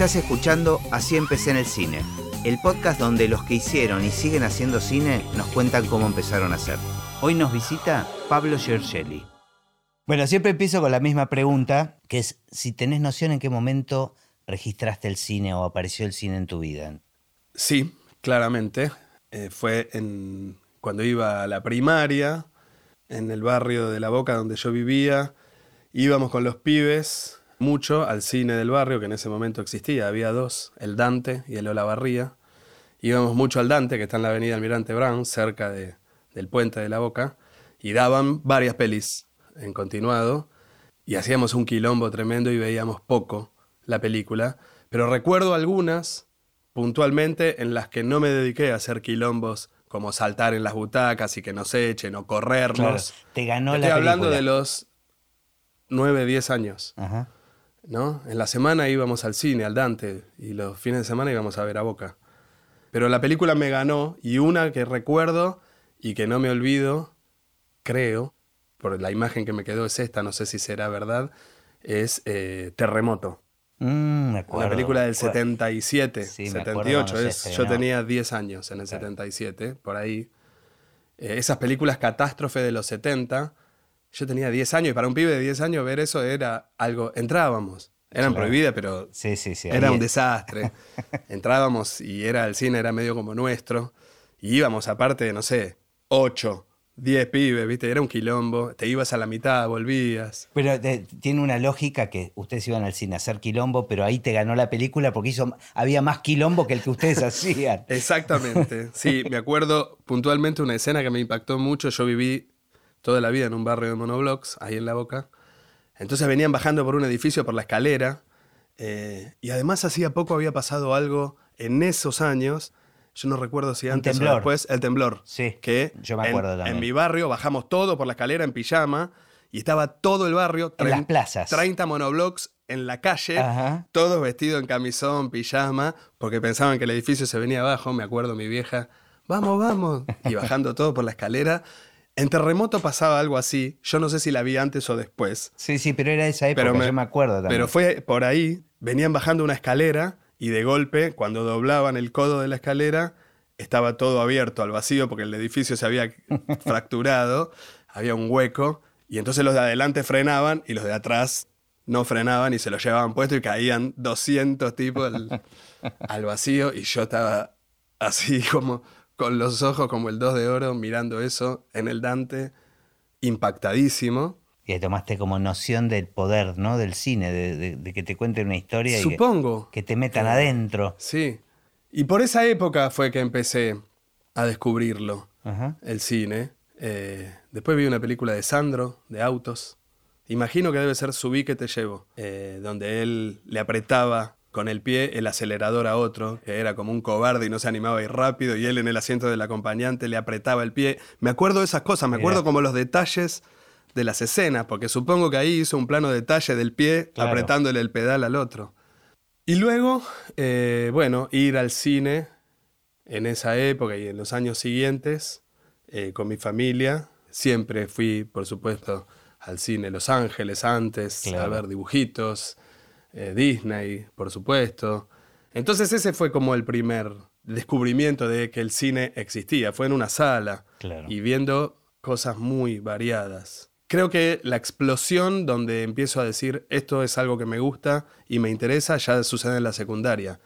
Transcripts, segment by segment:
Estás escuchando Así empecé en el cine, el podcast donde los que hicieron y siguen haciendo cine nos cuentan cómo empezaron a hacer. Hoy nos visita Pablo Giorgelli. Bueno, siempre empiezo con la misma pregunta, que es si tenés noción en qué momento registraste el cine o apareció el cine en tu vida. Sí, claramente. Eh, fue en, cuando iba a la primaria, en el barrio de La Boca donde yo vivía. Íbamos con los pibes mucho al cine del barrio, que en ese momento existía. Había dos, el Dante y el Olavarría. Íbamos mucho al Dante, que está en la avenida Almirante Brown, cerca de, del puente de La Boca, y daban varias pelis en continuado, y hacíamos un quilombo tremendo y veíamos poco la película. Pero recuerdo algunas, puntualmente, en las que no me dediqué a hacer quilombos como saltar en las butacas y que nos echen o corrernos. te ganó Estoy la hablando película. de los 9, 10 años. Ajá. ¿No? En la semana íbamos al cine, al Dante, y los fines de semana íbamos a ver a Boca. Pero la película me ganó, y una que recuerdo y que no me olvido, creo, por la imagen que me quedó es esta, no sé si será verdad, es eh, Terremoto. Mm, me acuerdo, la película del me acuerdo. 77, Sí, me acuerdo 78, cuando se es, yo tenía 10 años en el 77, por ahí. Eh, esas películas catástrofe de los 70, yo tenía 10 años y para un pibe de 10 años ver eso era algo, entrábamos, eran Claro. prohibidas, pero Sí, sí, sí. era un desastre. Entrábamos y era el cine, era medio como nuestro. Y íbamos aparte de, no sé, 8, 10 pibes, ¿viste? Era un quilombo. Te ibas a la mitad, volvías. Pero tiene una lógica que ustedes iban al cine a hacer quilombo, pero ahí te ganó la película porque hizo, había más quilombo que el que ustedes hacían. Exactamente. Sí, me acuerdo puntualmente una escena que me impactó mucho. Yo viví toda la vida en un barrio de monoblocks, ahí en La Boca. Entonces venían bajando por un edificio, por la escalera. eh, y además hacía poco había pasado algo en esos años. Yo no recuerdo si antes o después. El temblor. Sí, Que yo me en- acuerdo también. En mi barrio bajamos todo por la escalera en pijama y estaba todo el barrio. En las plazas. 30 monoblocks en la calle Ajá. todos vestidos en camisón, pijama, porque pensaban que el edificio se venía abajo. Me acuerdo mi vieja, vamos, vamos, y bajando todo por la escalera. En Terremoto pasaba algo así. Yo no sé si la vi antes o después. Sí, sí, pero era esa época, Pero me, yo me acuerdo también. Pero fue por ahí, venían bajando una escalera y de golpe, cuando doblaban el codo de la escalera, estaba todo abierto al vacío porque el edificio se había fracturado, había un hueco, y entonces los de adelante frenaban y los de atrás no frenaban y se lo llevaban puesto y caían 200 tipos al, al vacío y yo estaba así como con los ojos como el 2 de oro mirando eso en el Dante, impactadísimo. Y tomaste como noción del poder, ¿no? Del cine, de, de- de que te cuenten una historia y que, Supongo. que te metan adentro. Sí. Y por esa época fue que empecé a descubrirlo, Ajá. el cine. Eh, después vi una película de Sandro, de autos. Imagino que debe ser Subí que te llevo, eh, donde él le apretaba con el pie el acelerador a otro, que era como un cobarde y no se animaba a ir rápido, y él en el asiento del acompañante le apretaba el pie. Me acuerdo de esas cosas, me acuerdo como los detalles de las escenas, porque supongo que ahí hizo un plano detalle del pie Claro. apretándole el pedal al otro. Y luego, eh, bueno, ir al cine en esa época y en los años siguientes eh, con mi familia. Siempre fui, por supuesto, al cine Los Ángeles antes, Claro. a ver dibujitos, eh, Disney, por supuesto. Entonces ese fue como el primer descubrimiento de que el cine existía. Fue en una sala Claro. y viendo cosas muy variadas. Creo que la explosión donde empiezo a decir esto es algo que me gusta y me interesa ya sucede en la secundaria.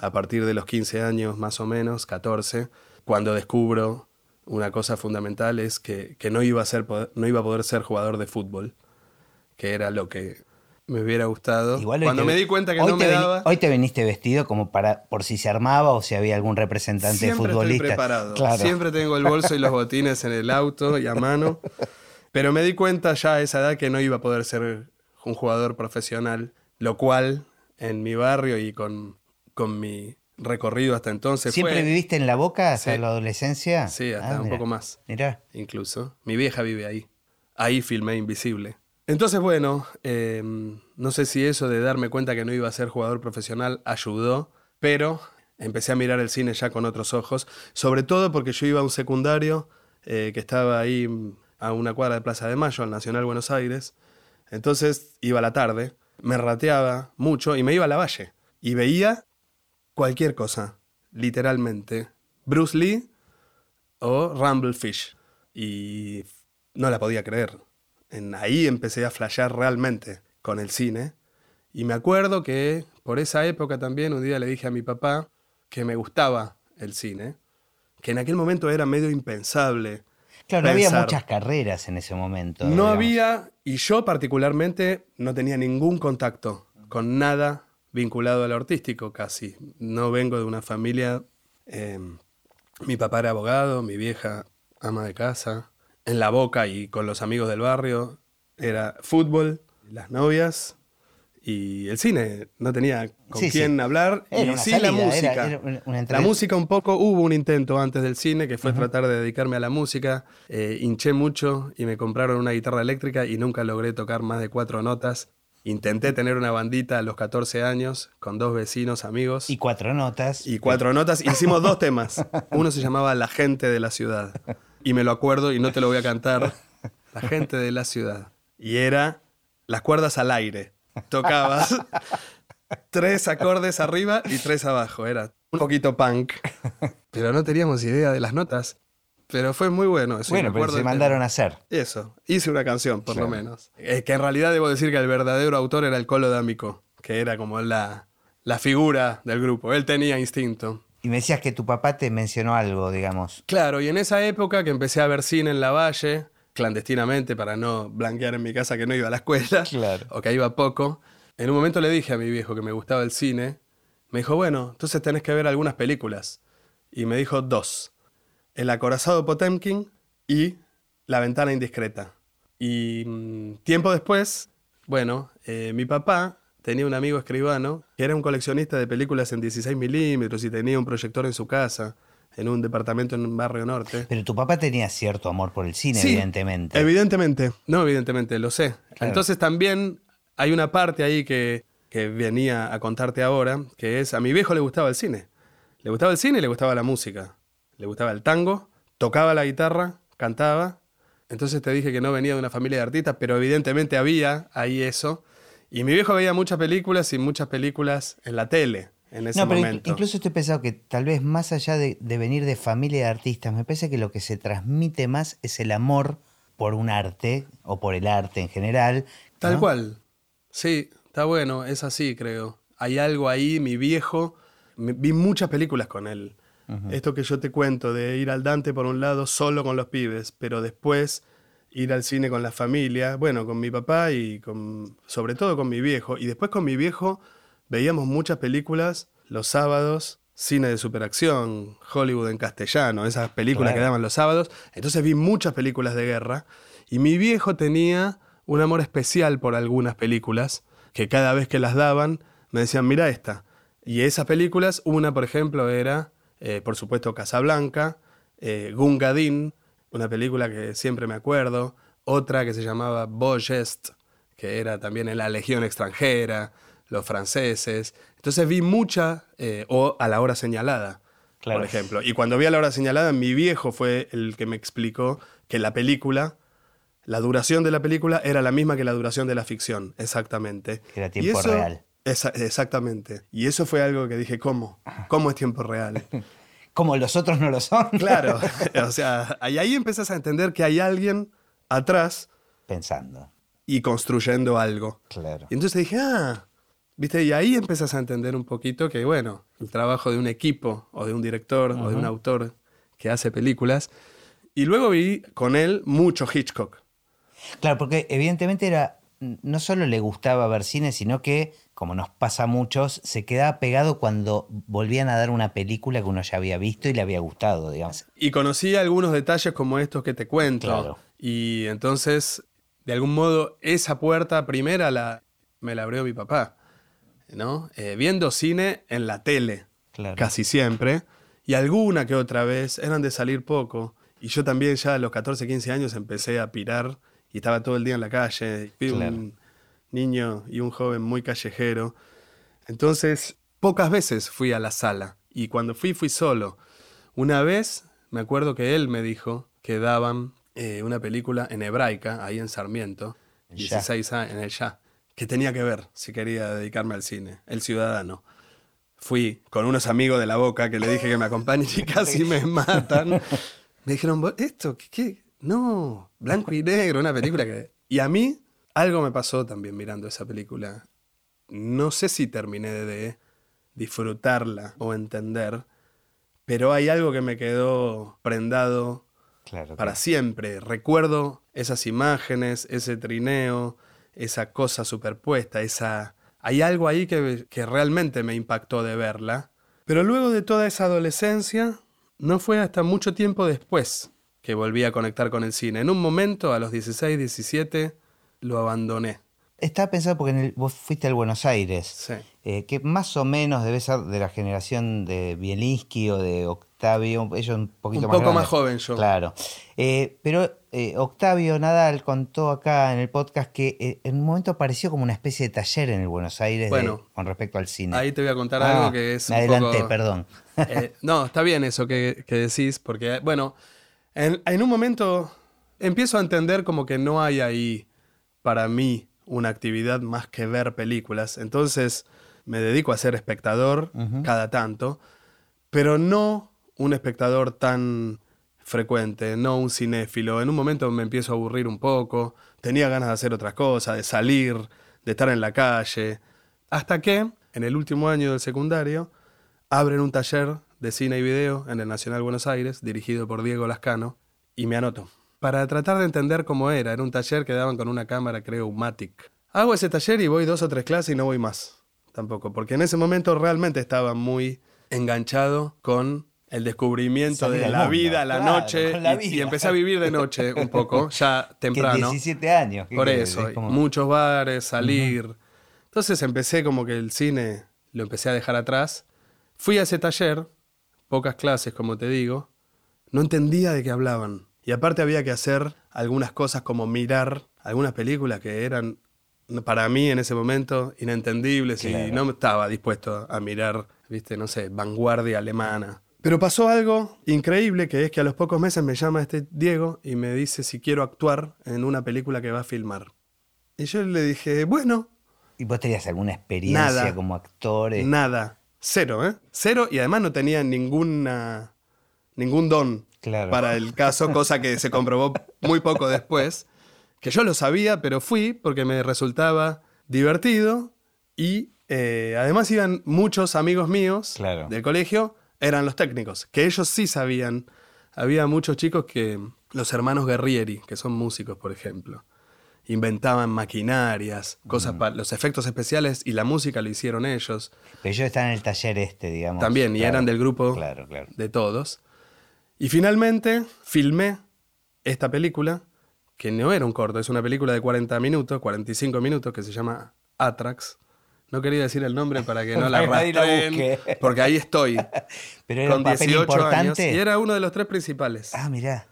A partir de los 15 años más o menos, 14, cuando descubro una cosa fundamental es que, que no, iba a ser, no iba a poder ser jugador de fútbol, que era lo que me hubiera gustado. Igual cuando te- me di cuenta que no me daba... Hoy te veniste vestido como para por si se armaba o si había algún representante Siempre futbolista. estoy preparado. Claro. Siempre tengo el bolso y los botines en el auto y a mano. Pero me di cuenta ya a esa edad que no iba a poder ser un jugador profesional, lo cual en mi barrio y con, con mi recorrido hasta entonces ¿Siempre fue... viviste en la boca hasta Sí. la adolescencia? Sí, hasta un mira, poco más. Mirá. incluso. Mi vieja vive ahí. Ahí filmé Invisible. Entonces, bueno, eh, no sé si eso de darme cuenta que no iba a ser jugador profesional ayudó, pero empecé a mirar el cine ya con otros ojos, sobre todo porque yo iba a un secundario eh, que estaba ahí mm, a una cuadra de Plaza de Mayo, al Nacional Buenos Aires. Entonces iba a la tarde, me rateaba mucho y me iba a la valle. y veía cualquier cosa, literalmente. Bruce Lee o Rumble Fish. Y no la podía creer. En, ahí empecé a flashear realmente con el cine. Y me acuerdo que por esa época también un día le dije a mi papá que me gustaba el cine, que en aquel momento era medio impensable. Claro, no había muchas carreras en ese momento. No había, y yo particularmente no tenía ningún contacto con nada vinculado al artístico casi. No vengo de una familia... Em, mi papá era abogado, mi vieja ama de casa. En la boca y con los amigos del barrio era fútbol, las novias y el cine. No tenía con quién hablar. y sí la música. la música un poco, hubo un intento antes del cine que fue tratar de dedicarme a la música. Eh, hinché mucho y me compraron una guitarra eléctrica y nunca logré tocar más de cuatro notas. Intenté tener una bandita a los 14 años con dos vecinos amigos. Y cuatro notas. Y cuatro notas. Hicimos dos temas. Uno se llamaba La gente de la ciudad. Y me lo acuerdo y no te lo voy a cantar. La gente de la ciudad. Y era las cuerdas al aire. Tocabas tres acordes arriba y tres abajo. Era un poquito punk. Pero no teníamos idea de las notas. Pero fue muy bueno. Eso bueno, pero se mandaron a hacer. Eso, hice una canción, por lo menos. Es que en realidad debo decir que el verdadero autor era el Colo D'Amico, que era como la, la figura del grupo. Él tenía instinto. Y me decías que tu papá te mencionó algo, digamos. Claro, y en esa época que empecé a ver cine en la Valle, clandestinamente, para no blanquear en mi casa que no iba a la escuela, claro. o que iba poco, en un momento le dije a mi viejo que me gustaba el cine. Me dijo, bueno, entonces tenés que ver algunas películas. Y me dijo dos. El acorazado Potemkin y La ventana indiscreta. Y mm, tiempo después, bueno, eh, mi papá tenía un amigo escribano que era un coleccionista de películas en 16 milímetros y tenía un proyector en su casa en un departamento en un barrio norte. Pero tu papá tenía cierto amor por el cine, evidentemente. Evidentemente, no, evidentemente, lo sé. Entonces también hay una parte ahí que, que venía a contarte ahora, que es a mi viejo le gustaba el cine. Le gustaba el cine y le gustaba la música le gustaba el tango, tocaba la guitarra, cantaba. Entonces te dije que no venía de una familia de artistas, pero evidentemente había ahí eso. Y mi viejo veía muchas películas y muchas películas en la tele en ese no, pero Incluso estoy pensando que tal vez más allá de, venir de familia de artistas, me parece que lo que se transmite más es el amor por un arte o por el arte en general. Tal cual. Sí, está bueno, es así, creo. Hay algo ahí, mi viejo. Vi muchas películas con él. Esto que yo te cuento de ir al Dante por un lado solo con los pibes, pero después ir al cine con la familia, bueno, con mi papá y con, sobre todo con mi viejo. Y después con mi viejo veíamos muchas películas los sábados, cine de superacción, Hollywood en castellano, esas películas que daban los sábados. Entonces vi muchas películas de guerra y mi viejo tenía un amor especial por algunas películas que cada vez que las daban me decían, mira esta. Y esas películas, una por ejemplo era eh, por supuesto Casablanca, eh, Gungadin, una película que siempre me acuerdo, otra que se llamaba Bogest, que era también en la Legión extranjera, los franceses. Entonces vi mucha, eh, o a la hora señalada, por ejemplo. Y cuando vi a la hora señalada, mi viejo fue el que me explicó que la película, la duración de la película era la misma que la duración de la ficción, exactamente. Era tiempo real exactamente. Y eso fue algo que dije, ¿cómo? ¿Cómo es tiempo real? Como los otros no lo son. Claro, o sea, y ahí empezás a entender que hay alguien atrás. Pensando. Y construyendo algo. Claro. Y entonces dije, ah, ¿viste? Y ahí empezás a entender un poquito que, bueno, el trabajo de un equipo o de un director o de un autor que hace películas. Y luego vi con él mucho Hitchcock. Claro, porque evidentemente era no solo le gustaba ver cine, sino que, como nos pasa a muchos, se quedaba pegado cuando volvían a dar una película que uno ya había visto y le había gustado, digamos. Y conocí algunos detalles como estos que te cuento. Y entonces, de algún modo, esa puerta primera la, me la abrió mi papá, ¿no? Eh, viendo cine en la tele, casi siempre, y alguna que otra vez, eran de salir poco. Y yo también ya a los 14, 15 años empecé a pirar y estaba todo el día en la calle. Un niño y un joven muy callejero. Entonces, pocas veces fui a la sala y cuando fui, fui solo. Una vez, me acuerdo que él me dijo que daban eh, una película en hebraica, ahí en Sarmiento, 16 años, en el Ya, que tenía que ver si quería dedicarme al cine, El Ciudadano. fui con unos amigos de la boca que le dije que me acompañen y casi me matan. Me dijeron, ¿esto qué, qué? No, blanco y negro, una película que... Y a mí algo me pasó también mirando esa película. No sé si terminé de disfrutarla o entender, pero hay algo que me quedó prendado para siempre. Recuerdo esas imágenes, ese trineo, esa cosa superpuesta, esa... Hay algo ahí que, que realmente me impactó de verla. Pero luego de toda esa adolescencia, no fue hasta mucho tiempo después que volví a conectar con el cine. En un momento, a los 16, 17, lo abandoné. Estaba pensando porque vos fuiste al Buenos Aires, eh, que más o menos debe ser de la generación de Bielinski o de Octavio, ellos un poquito un más poco más joven yo. Claro. Eh, pero eh, Octavio Nadal contó acá en el podcast que en un momento apareció como una especie de taller en el Buenos Aires con respecto al cine. Ahí te voy a contar algo ah, que es. Me adelanté, perdón. no, está bien eso que, decís, porque, bueno, en, en un momento empiezo a entender como que no hay ahí para mí una actividad más que ver películas. Entonces me dedico a ser espectador cada tanto, pero no un espectador tan frecuente, no un cinéfilo. En un momento me empiezo a aburrir un poco, tenía ganas de hacer otras cosas, de salir, de estar en la calle, hasta que en el último año del secundario abren un taller de cine y video en el Nacional Buenos Aires, dirigido por Diego Lascano, y me anoto para tratar de entender cómo era. Era un taller que daban con una cámara, creo, Umatic. Hago ese taller y voy dos o tres clases y no voy más. Tampoco, porque en ese momento realmente estaba muy enganchado con el descubrimiento de la vida, la noche, y, empecé a vivir de noche un poco, ya temprano. 17 años. Por eso, muchos bares, salir. Entonces empecé como que el cine lo empecé a dejar atrás. Fui a ese taller, pocas clases, como te digo, no entendía de qué hablaban. Y aparte había que hacer algunas cosas como mirar algunas películas que eran para mí en ese momento inentendibles y no estaba dispuesto a mirar, viste, no sé, vanguardia alemana. Pero pasó algo increíble que es que a los pocos meses me llama este Diego y me dice si quiero actuar en una película que va a filmar. Y yo le dije, bueno. ¿Y vos tenías alguna experiencia como actor? Nada. Cero, ¿eh? Cero y además no tenía ninguna, ningún don para el caso, cosa que se comprobó muy poco después, que yo lo sabía, pero fui porque me resultaba divertido y eh, además iban muchos amigos míos del colegio, eran los técnicos, que ellos sí sabían. Había muchos chicos que, los hermanos Guerrieri, que son músicos, por ejemplo, inventaban maquinarias, cosas para los efectos especiales y la música lo hicieron ellos. Pero ellos están en el taller este, digamos. También, y eran del grupo de todos. Y finalmente filmé esta película, que no era un corto, es una película de 40 minutos, 45 minutos, que se llama Atrax. No quería decir el nombre para que no la arrastren, porque ahí estoy. Pero era con 18 importante. años y era uno de los tres principales. Ah, mirá.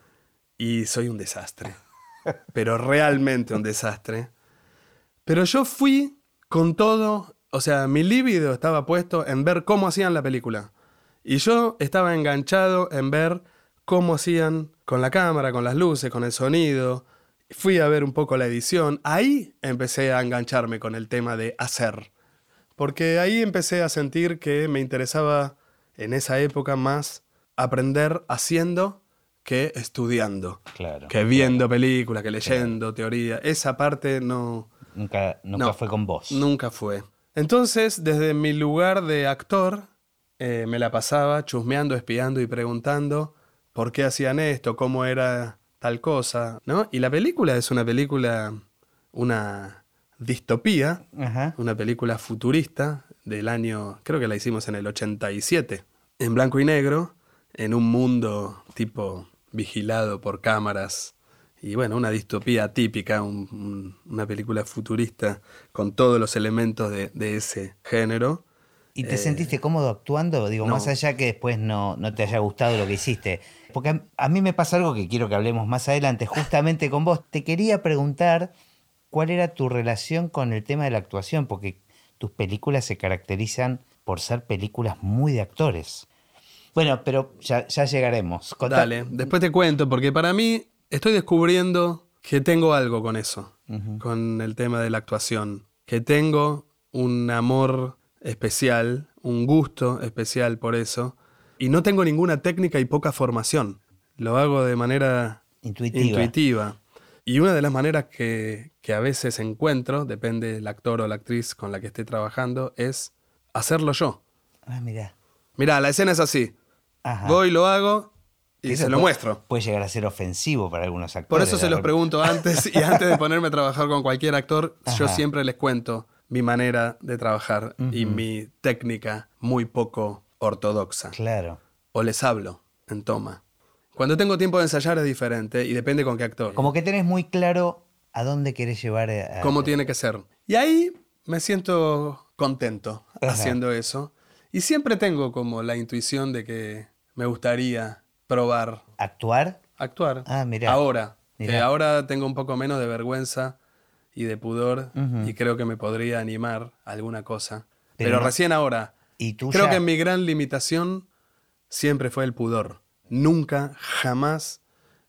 Y soy un desastre. Pero realmente un desastre. Pero yo fui con todo, o sea, mi líbido estaba puesto en ver cómo hacían la película. Y yo estaba enganchado en ver cómo hacían con la cámara, con las luces, con el sonido. Fui a ver un poco la edición. Ahí empecé a engancharme con el tema de hacer. Porque ahí empecé a sentir que me interesaba en esa época más aprender haciendo que estudiando. Claro. Que viendo películas, que leyendo teoría. Esa parte no. Nunca, nunca fue con vos. Nunca fue. Entonces, desde mi lugar de actor, eh, me la pasaba chusmeando, espiando y preguntando por qué hacían esto, cómo era tal cosa, ¿no? Y la película es una película, una distopía, una película futurista del año, creo que la hicimos en el 87, en blanco y negro, en un mundo tipo vigilado por cámaras. Y bueno, una distopía típica, una película futurista con todos los elementos de, de ese género. ¿Y te sentiste cómodo actuando? Digo, más allá que después no, no, te haya gustado lo que hiciste. Porque a, mí me pasa algo que quiero que hablemos más adelante, justamente con vos. Te quería preguntar cuál era tu relación con el tema de la actuación, porque tus películas se caracterizan por ser películas muy de actores. Bueno, pero ya, llegaremos. Dale, después te cuento, porque para mí estoy descubriendo que tengo algo con eso, con el tema de la actuación. Que tengo un amor especial un gusto especial por eso. Y no tengo ninguna técnica y poca formación. Lo hago de manera Intuitiva. intuitiva. Y una de las maneras que, que a veces encuentro, depende del actor o la actriz con la que esté trabajando, es hacerlo yo. Ah, mirá. Mirá, la escena es así. Ajá. Voy, lo hago y Eso se lo puede- muestro. Puede llegar a ser ofensivo para algunos actores. Por eso se los pregunto antes y antes de ponerme a trabajar con cualquier actor, yo siempre les cuento mi manera de trabajar y mi técnica muy poco ortodoxa. Claro. O les hablo en toma. Cuando tengo tiempo de ensayar es diferente y depende con qué actor. Como que tenés muy claro a dónde querés llevar a... cómo tiene que ser. Y ahí me siento contento Ajá. haciendo eso. Y siempre tengo como la intuición de que me gustaría probar actuar. actuar. Ah, mirá. Ahora. Que Mirá. ahora tengo un poco menos de vergüenza y de pudor y creo que me podría animar a alguna cosa. Pero recién ahora. Y tú Creo ya- que mi gran limitación siempre fue el pudor. Nunca, jamás,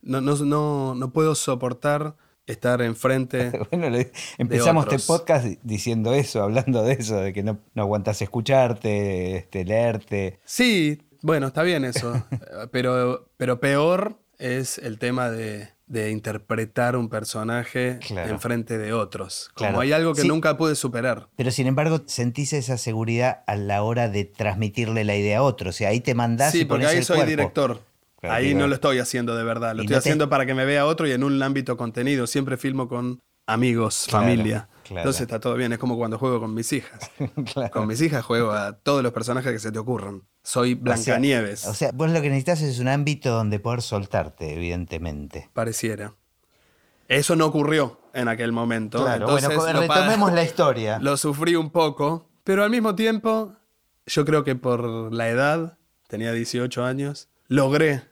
no, no, no, no puedo soportar estar enfrente. Bueno, le- empezamos este otros. podcast di- diciendo eso, hablando de eso, de que no, no aguantas escucharte, este, leerte. Sí, bueno, está bien eso. pero, pero peor es el tema de, de interpretar un personaje Claro. enfrente de otros. Como Claro. hay algo que Sí. nunca pude superar. Pero sin embargo, sentís esa seguridad a la hora de transmitirle la idea a otro. O sea, ahí te mandás y Sí, porque ahí el soy cuerpo. director. Claro, ahí no lo estoy haciendo de verdad. Lo Y estoy no te- haciendo para que me vea otro y en un ámbito contenido. Siempre filmo con amigos, familia. Claro. Entonces está todo bien. Es como cuando juego con mis hijas. Claro. Con mis hijas juego a todos los personajes que se te ocurran. Soy O sea- Blancanieves. O sea, vos lo que necesitas es un ámbito donde poder soltarte, evidentemente. pareciera. Eso no ocurrió en aquel momento. Claro, entonces bueno, pa- retomemos la historia. Lo sufrí un poco, pero al mismo tiempo, yo creo que por la edad, tenía 18 años, logré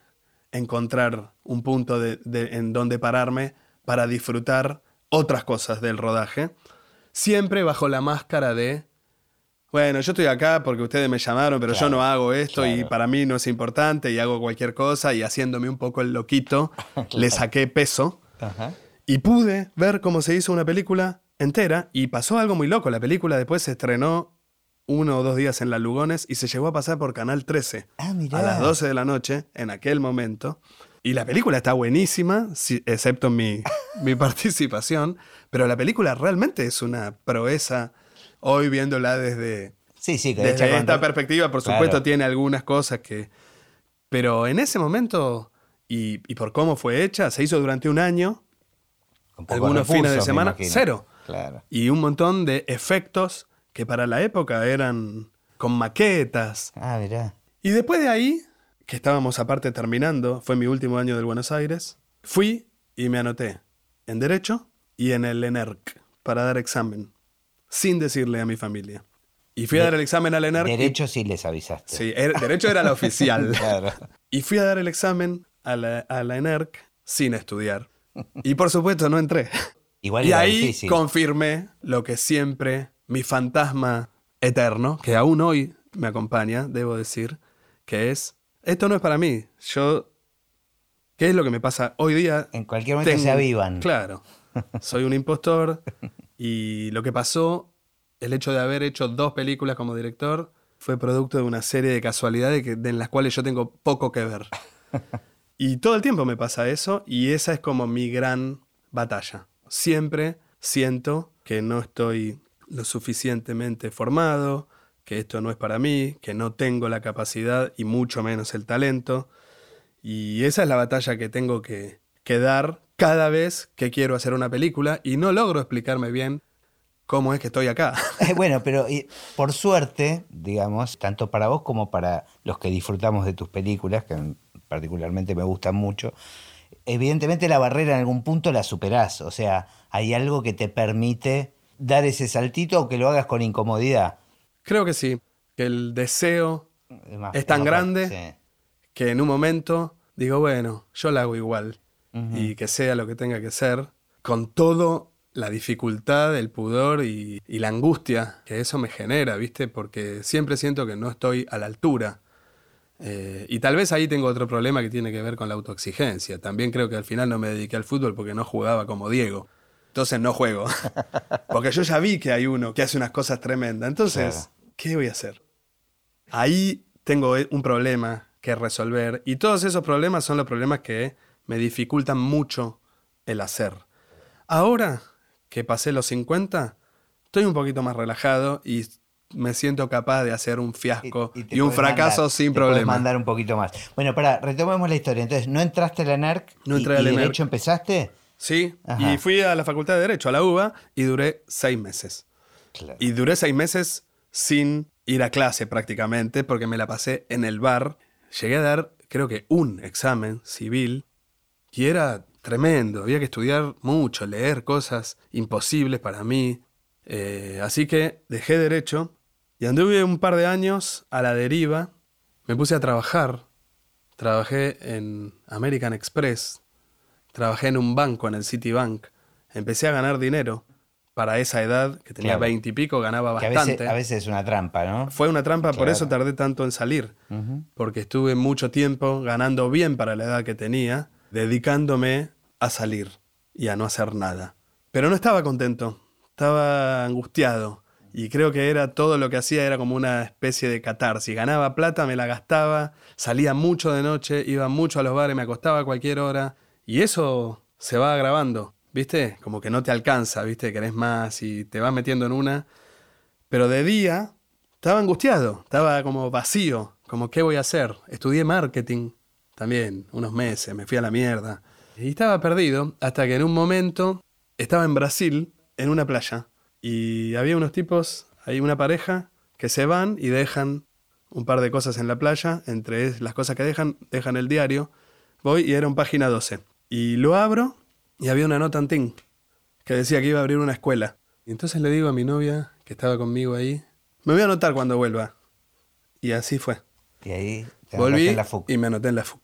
encontrar un punto de- de- en donde pararme para disfrutar otras cosas del rodaje, siempre bajo la máscara de, bueno, yo estoy acá porque ustedes me llamaron, pero Claro, yo no hago esto y para mí no es importante y hago cualquier cosa y haciéndome un poco el loquito, le saqué peso. Ajá. Y pude ver cómo se hizo una película entera y pasó algo muy loco. La película después se estrenó uno o dos días en la Lugones y se llegó a pasar por Canal 13 Ah, a las 12 de la noche en aquel momento. Y la película está buenísima, excepto mi, mi participación, pero la película realmente es una proeza hoy viéndola desde, Sí, sí, que desde esta perspectiva, por Claro. supuesto, tiene algunas cosas que... Pero en ese momento, y, y por cómo fue hecha, se hizo durante un año, algunos fines de semana, cero. Claro. Y un montón de efectos que para la época eran con maquetas. Ah, mirá. Y después de ahí, que estábamos aparte terminando, fue mi último año del Buenos Aires, fui y me anoté en Derecho y en el ENERC para dar examen, sin decirle a mi familia. Y fui a dar el examen al ENERC. y- Derecho sí les avisaste. sí, er- Derecho era la oficial. Claro. Y fui a dar el examen a la, a la ENERC sin estudiar. Y por supuesto no entré. Igual y ahí difícil. confirmé lo que siempre mi fantasma eterno, que aún hoy me acompaña, debo decir, que es, esto no es para mí. Yo, ¿qué es lo que me pasa hoy día? En cualquier momento se avivan. Claro, soy un impostor y lo que pasó, el hecho de haber hecho dos películas como director, fue producto de una serie de casualidades que, en las cuales yo tengo poco que ver. Y todo el tiempo me pasa eso y esa es como mi gran batalla. Siempre siento que no estoy lo suficientemente formado, que esto no es para mí, que no tengo la capacidad y mucho menos el talento. Y esa es la batalla que tengo que, que dar cada vez que quiero hacer una película y no logro explicarme bien cómo es que estoy acá. Eh, bueno, pero y, por suerte, digamos, tanto para vos como para los que disfrutamos de tus películas, que particularmente me gustan mucho, evidentemente la barrera en algún punto la superás. O sea, hay algo que te permite dar ese saltito o que lo hagas con incomodidad. Creo que sí, que el deseo Es, más- Es tan grande. sí. que en un momento digo, bueno, yo la hago igual y que sea lo que tenga que ser, con todo la dificultad, el pudor y, y la angustia que eso me genera, ¿viste? Porque siempre siento que no estoy a la altura. Eh, y tal vez ahí tengo otro problema que tiene que ver con la autoexigencia. También creo que al final no me dediqué al fútbol porque no jugaba como Diego. Entonces no juego. Porque yo ya vi que hay uno que hace unas cosas tremendas. Entonces, Claro. ¿qué voy a hacer? Ahí tengo un problema que resolver y todos esos problemas son los problemas que me dificultan mucho el hacer. Ahora que pasé los 50, estoy un poquito más relajado y me siento capaz de hacer un fiasco y, un fracaso sin te problema. mandar un poquito más. Bueno, para, retomemos la historia. Entonces, ¿no entraste a la NERC? No entré y, a la y. Derecho empezaste? Sí, Ajá. y fui a la Facultad de Derecho, a la UBA, y duré seis meses. Claro. Y duré seis meses sin ir a clase prácticamente, porque me la pasé en el bar. Llegué a dar, creo que, un examen civil, y era tremendo. Había que estudiar mucho, leer cosas imposibles para mí. Eh, así que dejé derecho y anduve un par de años a la deriva. Me puse a trabajar. Trabajé en American Express. Trabajé en un banco, en el Citibank. Empecé a ganar dinero. Para esa edad, que tenía Claro. veinte y pico, ganaba Que a bastante. veces, a veces es una trampa, ¿no? Fue una trampa, por Claro. eso tardé tanto en salir. Porque estuve mucho tiempo ganando bien para la edad que tenía, dedicándome a salir y a no hacer nada. Pero no estaba contento, estaba angustiado. Y creo que era todo lo que hacía era como una especie de catarsis. Ganaba plata, me la gastaba, salía mucho de noche, iba mucho a los bares, me acostaba a cualquier hora. Y eso se va agravando, ¿viste? Como que no te alcanza, ¿viste? Querés más y te vas metiendo en una. Pero de día estaba angustiado, estaba como vacío, como qué voy a hacer. Estudié marketing también, unos meses, me fui a la mierda. Y estaba perdido hasta que en un momento estaba en Brasil, en una playa, y había unos tipos, hay una pareja, que se van y dejan un par de cosas en la playa, entre las cosas que dejan, dejan el diario. Voy y era un página 12. Y lo abro y había una nota en Ting que decía que iba a abrir una escuela. Y entonces le digo a mi novia, que estaba conmigo ahí, me voy a anotar cuando vuelva. Y así fue. Y ahí te Volví en la FUC. y me anoté en la FUC.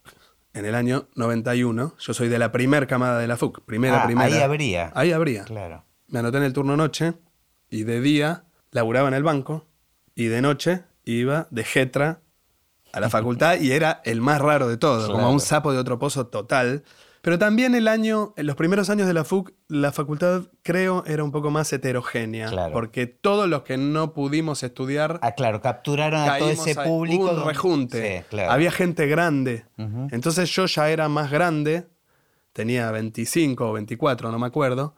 En el año 91, yo soy de la primer camada de la FUC, primera, Ah, primera. ahí habría. Ahí habría. Claro. Me anoté en el turno noche y de día laburaba en el banco y de noche iba de jetra a la facultad y era el más raro de todo, como Claro. un sapo de otro pozo total. Pero también el año, en los primeros años de la FUC, la facultad creo era un poco más heterogénea, Claro. porque todos los que no pudimos estudiar Ah, claro, capturaron a todo ese ahí. público. Hubo un rejunte. Sí, claro. Había gente grande. Entonces yo ya era más grande, tenía 25 o 24, no me acuerdo,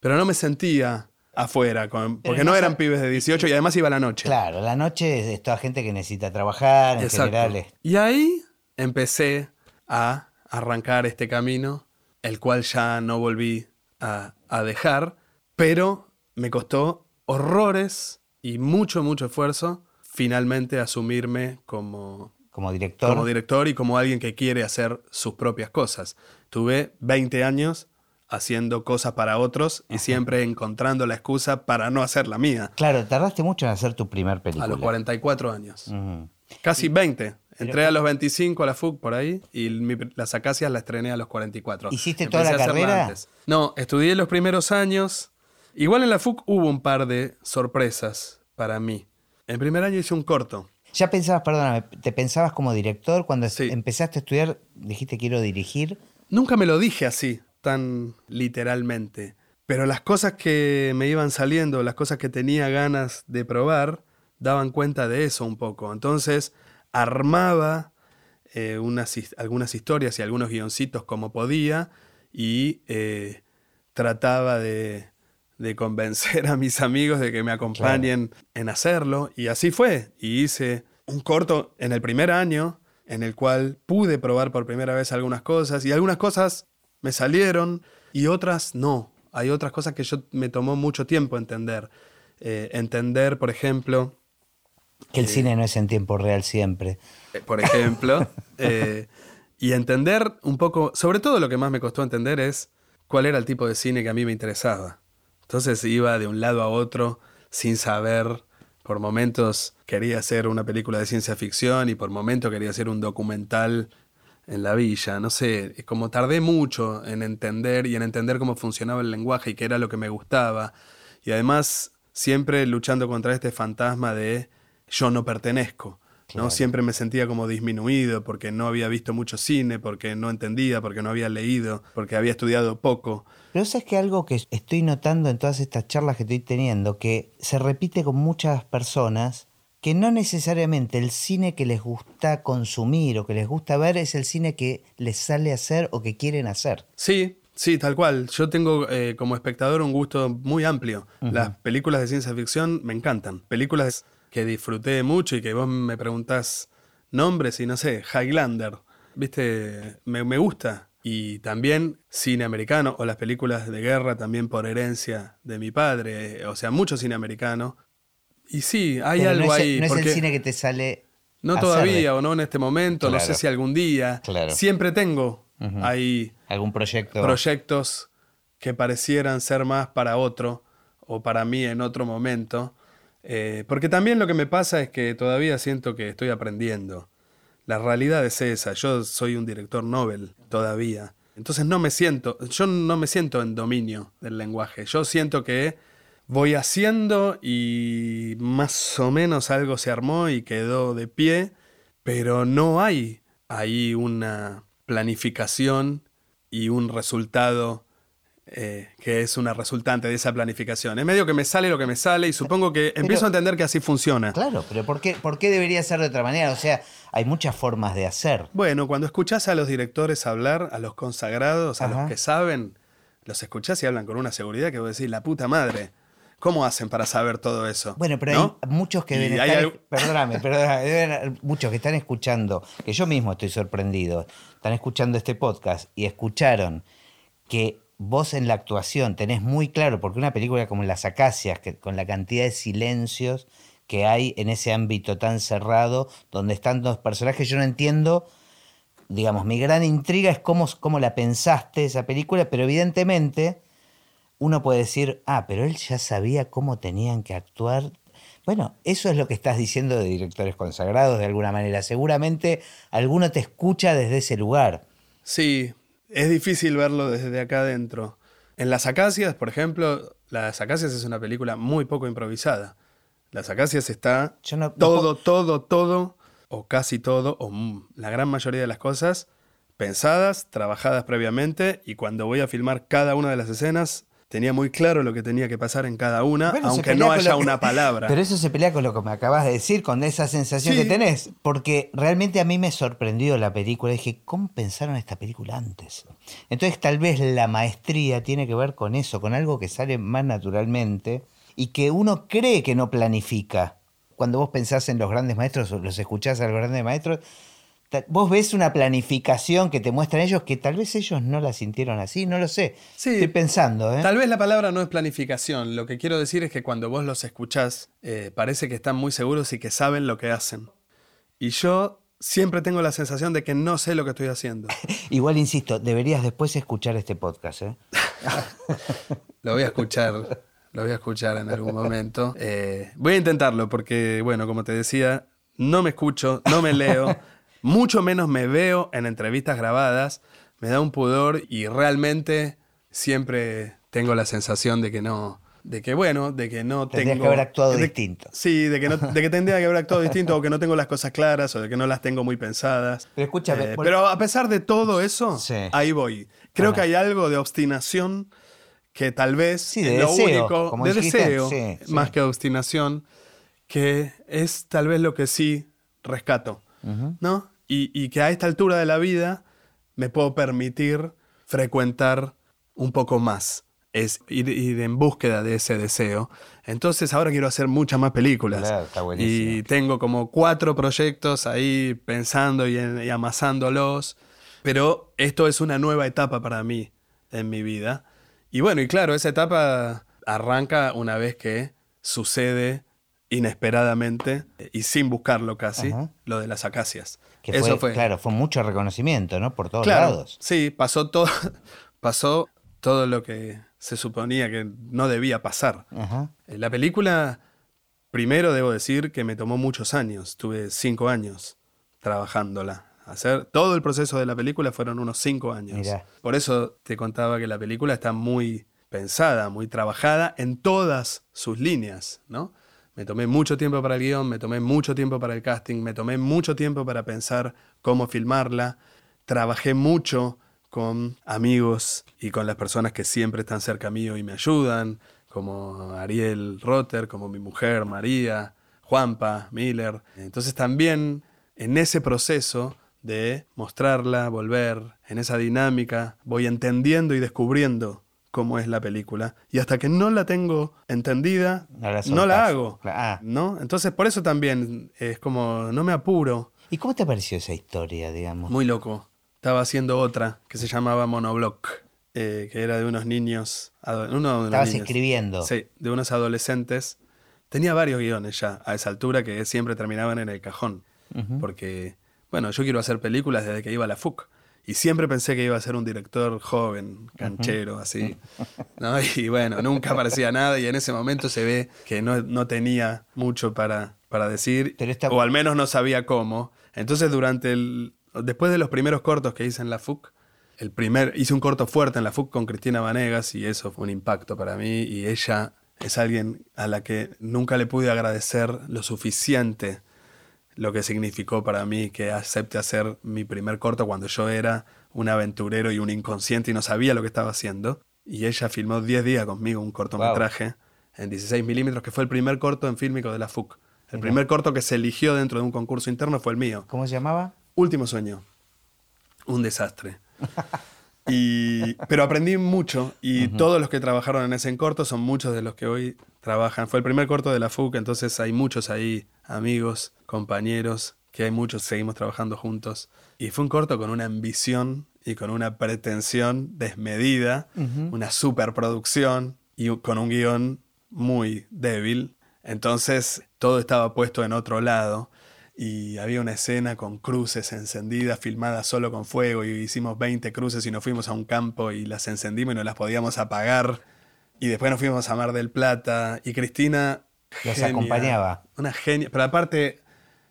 pero no me sentía afuera, con- porque no no eran pibes de 18 y además iba a la noche. Claro, la noche es- toda gente que necesita trabajar, en Exacto. general. Y ahí empecé a arrancar este camino, el cual ya no volví a, a dejar, pero me costó horrores y mucho, mucho esfuerzo finalmente asumirme como, como director. como director y como alguien que quiere hacer sus propias cosas. Tuve 20 años haciendo cosas para otros y siempre encontrando la excusa para no hacer la mía. Claro, tardaste mucho en hacer tu primer película. A los 44 años. Ujú. Casi 20. Entré a los 25 a la FUC por ahí y mi- las acacias la estrené a los 44. ¿Hiciste toda la carrera? antes. No, estudié los primeros años. Igual en la FUC hubo un par de sorpresas para mí. El primer año hice un corto. Ya pensabas, perdóname, ¿te pensabas como director? Cuando Sí. empezaste a estudiar, dijiste quiero dirigir. Nunca me lo dije así, tan literalmente. Pero las cosas que me iban saliendo, las cosas que tenía ganas de probar, daban cuenta de eso un poco. Entonces armaba eh, unas, algunas historias y algunos guioncitos como podía y eh, trataba de, de convencer a mis amigos de que me acompañen en hacerlo. Y así fue. Y hice un corto en el primer año en el cual pude probar por primera vez algunas cosas y algunas cosas me salieron y otras no. Hay otras cosas que yo me tomó mucho tiempo entender. Eh, entender, por ejemplo, Que el cine no es en tiempo real siempre. eh, por ejemplo, eh, y entender un poco, sobre todo lo que más me costó entender es cuál era el tipo de cine que a mí me interesaba. Entonces iba de un lado a otro sin saber, por momentos quería hacer una película de ciencia ficción y por momentos quería hacer un documental en la villa, no sé, como tardé mucho en entender y en entender cómo funcionaba el lenguaje y qué era lo que me gustaba. Y además siempre luchando contra este fantasma de yo no pertenezco. ¿no? Siempre me sentía como disminuido porque no había visto mucho cine, porque no entendía, porque no había leído, porque había estudiado poco. Pero sabes que algo que estoy notando en todas estas charlas que estoy teniendo, que se repite con muchas personas, que no necesariamente el cine que les gusta consumir o que les gusta ver es el cine que les sale a hacer o que quieren hacer. Sí, sí, tal cual. Yo tengo eh, como espectador un gusto muy amplio. Las películas de ciencia ficción me encantan. Películas que disfruté mucho y que vos me preguntás nombres y no sé, Highlander. Viste, me, me gusta. Y también cine americano o las películas de guerra también por herencia de mi padre. O sea, mucho cine americano. Y sí, hay algo ahí. No es el cine que te sale. No todavía o no en este momento, no sé si algún día. Siempre tengo ahí. ¿Algún proyecto? Proyectos que parecieran ser más para otro o para mí en otro momento. Eh, porque también lo que me pasa es que todavía siento que estoy aprendiendo. La realidad es esa. Yo soy un director Nobel todavía. Entonces no me siento, yo no me siento en dominio del lenguaje. Yo siento que voy haciendo y más o menos algo se armó y quedó de pie, pero no hay ahí una planificación y un resultado eh, que es una resultante de esa planificación. Es medio que me sale lo que me sale y supongo que empiezo a entender que así funciona. Claro, pero ¿por qué, ¿por qué debería ser de otra manera? O sea, hay muchas formas de hacer. Bueno, cuando escuchás a los directores hablar, a los consagrados, a los que saben, los escuchás y hablan con una seguridad que vos decís, la puta madre. ¿Cómo hacen para saber todo eso? Bueno, pero hay muchos que deben estar, perdóname, perdóname, muchos que están escuchando, que yo mismo estoy sorprendido, están escuchando este podcast y escucharon que vos en la actuación tenés muy claro, porque una película como Las Acacias, que, con la cantidad de silencios que hay en ese ámbito tan cerrado, donde están dos personajes, yo no entiendo, digamos, mi gran intriga es cómo, cómo la pensaste esa película, pero evidentemente uno puede decir, ah, pero él ya sabía cómo tenían que actuar. Bueno, eso es lo que estás diciendo de directores consagrados de alguna manera. Seguramente alguno te escucha desde ese lugar. Sí, es difícil verlo desde acá adentro. En Las Acacias, por ejemplo, Las Acacias es una película muy poco improvisada. Las Acacias está todo, todo, todo, o casi todo, o la gran mayoría de las cosas, pensadas, trabajadas previamente, y cuando voy a filmar cada una de las escenas, tenía muy claro lo que tenía que pasar en cada una, aunque no haya una palabra. Pero eso se pelea con lo que me acabas de decir, con esa sensación que tenés. Porque realmente a mí me sorprendió la película. Dije, ¿cómo pensaron esta película antes? Entonces tal vez la maestría tiene que ver con eso, con algo que sale más naturalmente y que uno cree que no planifica. Cuando vos pensás en los grandes maestros o los escuchás a los grandes maestros, vos ves una planificación que te muestran ellos que tal vez ellos no la sintieron así, no lo sé. Sí, Estoy pensando. ¿eh? Tal vez la palabra no es planificación. Lo que quiero decir es que cuando vos los escuchás, eh, parece que están muy seguros y que saben lo que hacen. Y yo siempre tengo la sensación de que no sé lo que estoy haciendo. Igual insisto, deberías después escuchar este podcast. ¿eh? lo voy a escuchar. Lo voy a escuchar en algún momento. Voy a intentarlo porque, bueno, como te decía, no me escucho, no me leo. Mucho menos me veo en entrevistas grabadas, me da un pudor y realmente siempre tengo la sensación de que no, de que bueno, de que no Tendrías tengo... que haber actuado distinto. Sí, de que, no, de que tendría que haber actuado distinto o que no tengo las cosas claras o de que no las tengo muy pensadas. Pero escúchame... Eh, pero a pesar de todo eso, ahí voy. Creo que hay algo de obstinación que tal vez sí, de lo único, de deseo, más que obstinación, que es tal vez lo que sí rescato. ¿no? Y, que a esta altura de la vida me puedo permitir frecuentar un poco más, es ir, en búsqueda de ese deseo. Entonces ahora quiero hacer muchas más películas. y tengo como cuatro proyectos ahí pensando y, y amasándolos. Pero esto es una nueva etapa para mí en mi vida. Y bueno, y claro, esa etapa arranca una vez que sucede inesperadamente y sin buscarlo casi, lo de las acacias. Que Eso fue, claro, fue mucho reconocimiento, ¿no? Por todos lados. Sí, pasó todo, pasó todo lo que se suponía que no debía pasar. Eh, la película, primero debo decir que me tomó muchos años, tuve cinco años trabajándola. Hacer todo el proceso de la película fueron unos cinco años. Por eso te contaba que la película está muy pensada, muy trabajada en todas sus líneas, ¿no? Me tomé mucho tiempo para el guion, me tomé mucho tiempo para el casting, me tomé mucho tiempo para pensar cómo filmarla. Trabajé mucho con amigos y con las personas que siempre están cerca mío y me ayudan, como Ariel Rotter, como mi mujer María, Juanpa, Miller. Entonces también en ese proceso de mostrarla, volver, en esa dinámica, voy entendiendo y descubriendo cómo es la película. Y hasta que no la tengo entendida, no la, hago. Ah. ¿no? Entonces, por eso también es como, no me apuro. ¿Y cómo te pareció esa historia, digamos? Muy loco. Estaba haciendo otra que se llamaba Monoblock, eh, que era de unos niños. Uno Estabas escribiendo. Sí, de unos adolescentes. Tenía varios guiones ya a esa altura que siempre terminaban en el cajón. Porque, bueno, yo quiero hacer películas desde que iba a la FUC. Y siempre pensé que iba a ser un director joven, canchero, así. ¿no? Y bueno, nunca aparecía nada y en ese momento se ve que no, tenía mucho para, para decir, o al menos no sabía cómo. Entonces durante el... Después de los primeros cortos que hice en la FUC, el primer, hice un corto fuerte en la FUC con Cristina Vanegas y eso fue un impacto para mí y ella es alguien a la que nunca le pude agradecer lo suficiente lo que significó para mí que acepte hacer mi primer corto cuando yo era un aventurero y un inconsciente y no sabía lo que estaba haciendo. Y ella filmó 10 días conmigo un cortometraje en 16 milímetros, que fue el primer corto en fílmico de la FUC. El primer corto que se eligió dentro de un concurso interno fue el mío. ¿Cómo se llamaba? Último sueño. Un desastre. Y, pero aprendí mucho y todos los que trabajaron en ese corto son muchos de los que hoy trabajan. Fue el primer corto de la FUC, entonces hay muchos ahí, amigos, compañeros, que hay muchos, seguimos trabajando juntos. Y fue un corto con una ambición y con una pretensión desmedida, una superproducción y con un guion muy débil. Entonces todo estaba puesto en otro lado y había una escena con cruces encendidas, filmadas solo con fuego, y hicimos 20 cruces y nos fuimos a un campo y las encendimos y no las podíamos apagar. Y después nos fuimos a Mar del Plata y Cristina... Los acompañaba. Una genia, pero aparte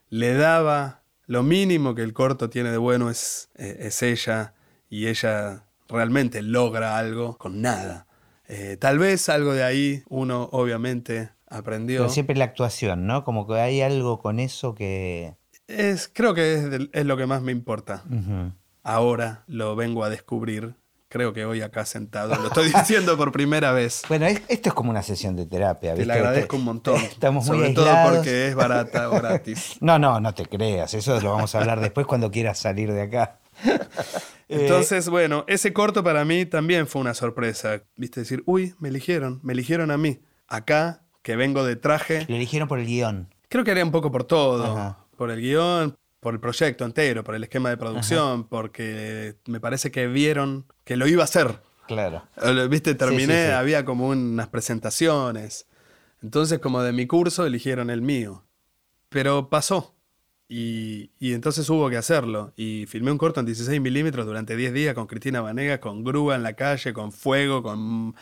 le daba lo mínimo que el corto tiene de bueno es, eh, es ella y ella realmente logra algo con nada. Eh, tal vez algo de ahí uno obviamente aprendió. Pero siempre la actuación, ¿no? Como que hay algo con eso que... Es, creo que es, lo que más me importa. Ahora lo vengo a descubrir. Creo que hoy acá sentado lo estoy diciendo por primera vez. Bueno, esto es como una sesión de terapia. Te le agradezco un montón. Estamos muy Sobre todo porque es barata o gratis. No, no, no te creas. Eso lo vamos a hablar después cuando quieras salir de acá. Entonces, bueno, ese corto para mí también fue una sorpresa. Viste, decir, uy, me eligieron, me eligieron a mí. Acá que vengo de traje. Lo eligieron por el guion. Creo que haría un poco por todo. Por el guion, por el proyecto entero, por el esquema de producción, porque me parece que vieron que lo iba a hacer. Claro. Viste, terminé, había como unas presentaciones. Entonces, como de mi curso, eligieron el mío. Pero pasó. Y, y, entonces hubo que hacerlo. Y filmé un corto en 16 milímetros durante 10 días con Cristina Vanegas, con grúa en la calle, con fuego, con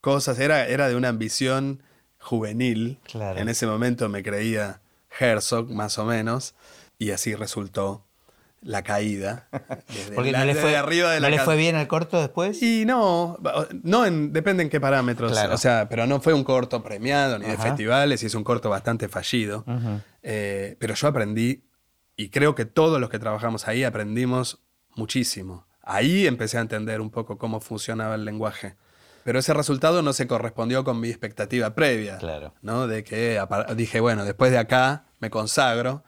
cosas. Era, era de una ambición juvenil. En ese momento me creía Herzog, más o menos, y así resultó la caída. Porque no le fue, arriba de ¿no le fue bien el corto después? Y no, no en, depende en qué parámetros. O sea, pero no fue un corto premiado ni de festivales y es un corto bastante fallido. Eh, pero yo aprendí, y creo que todos los que trabajamos ahí aprendimos muchísimo. Ahí empecé a entender un poco cómo funcionaba el lenguaje. Pero ese resultado no se correspondió con mi expectativa previa. Claro. ¿no? De que dije, bueno, después de acá me consagro.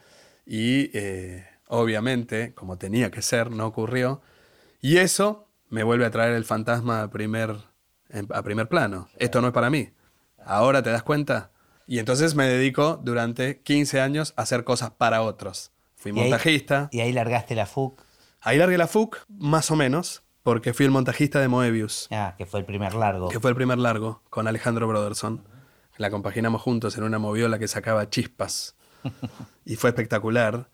Y eh, obviamente, como tenía que ser, no ocurrió. Y eso me vuelve a traer el fantasma a primer, a primer plano. Esto no es para mí. Ahora te das cuenta. Y entonces me dedico durante 15 años a hacer cosas para otros. Fui montajista. ¿Y ahí largaste la FUC? Ahí largué la FUC, más o menos porque fui el montajista de Moebius. Ah, que fue el primer largo. Que fue el primer largo, con Alejandro Broderson. La compaginamos juntos en una moviola que sacaba chispas. y fue espectacular.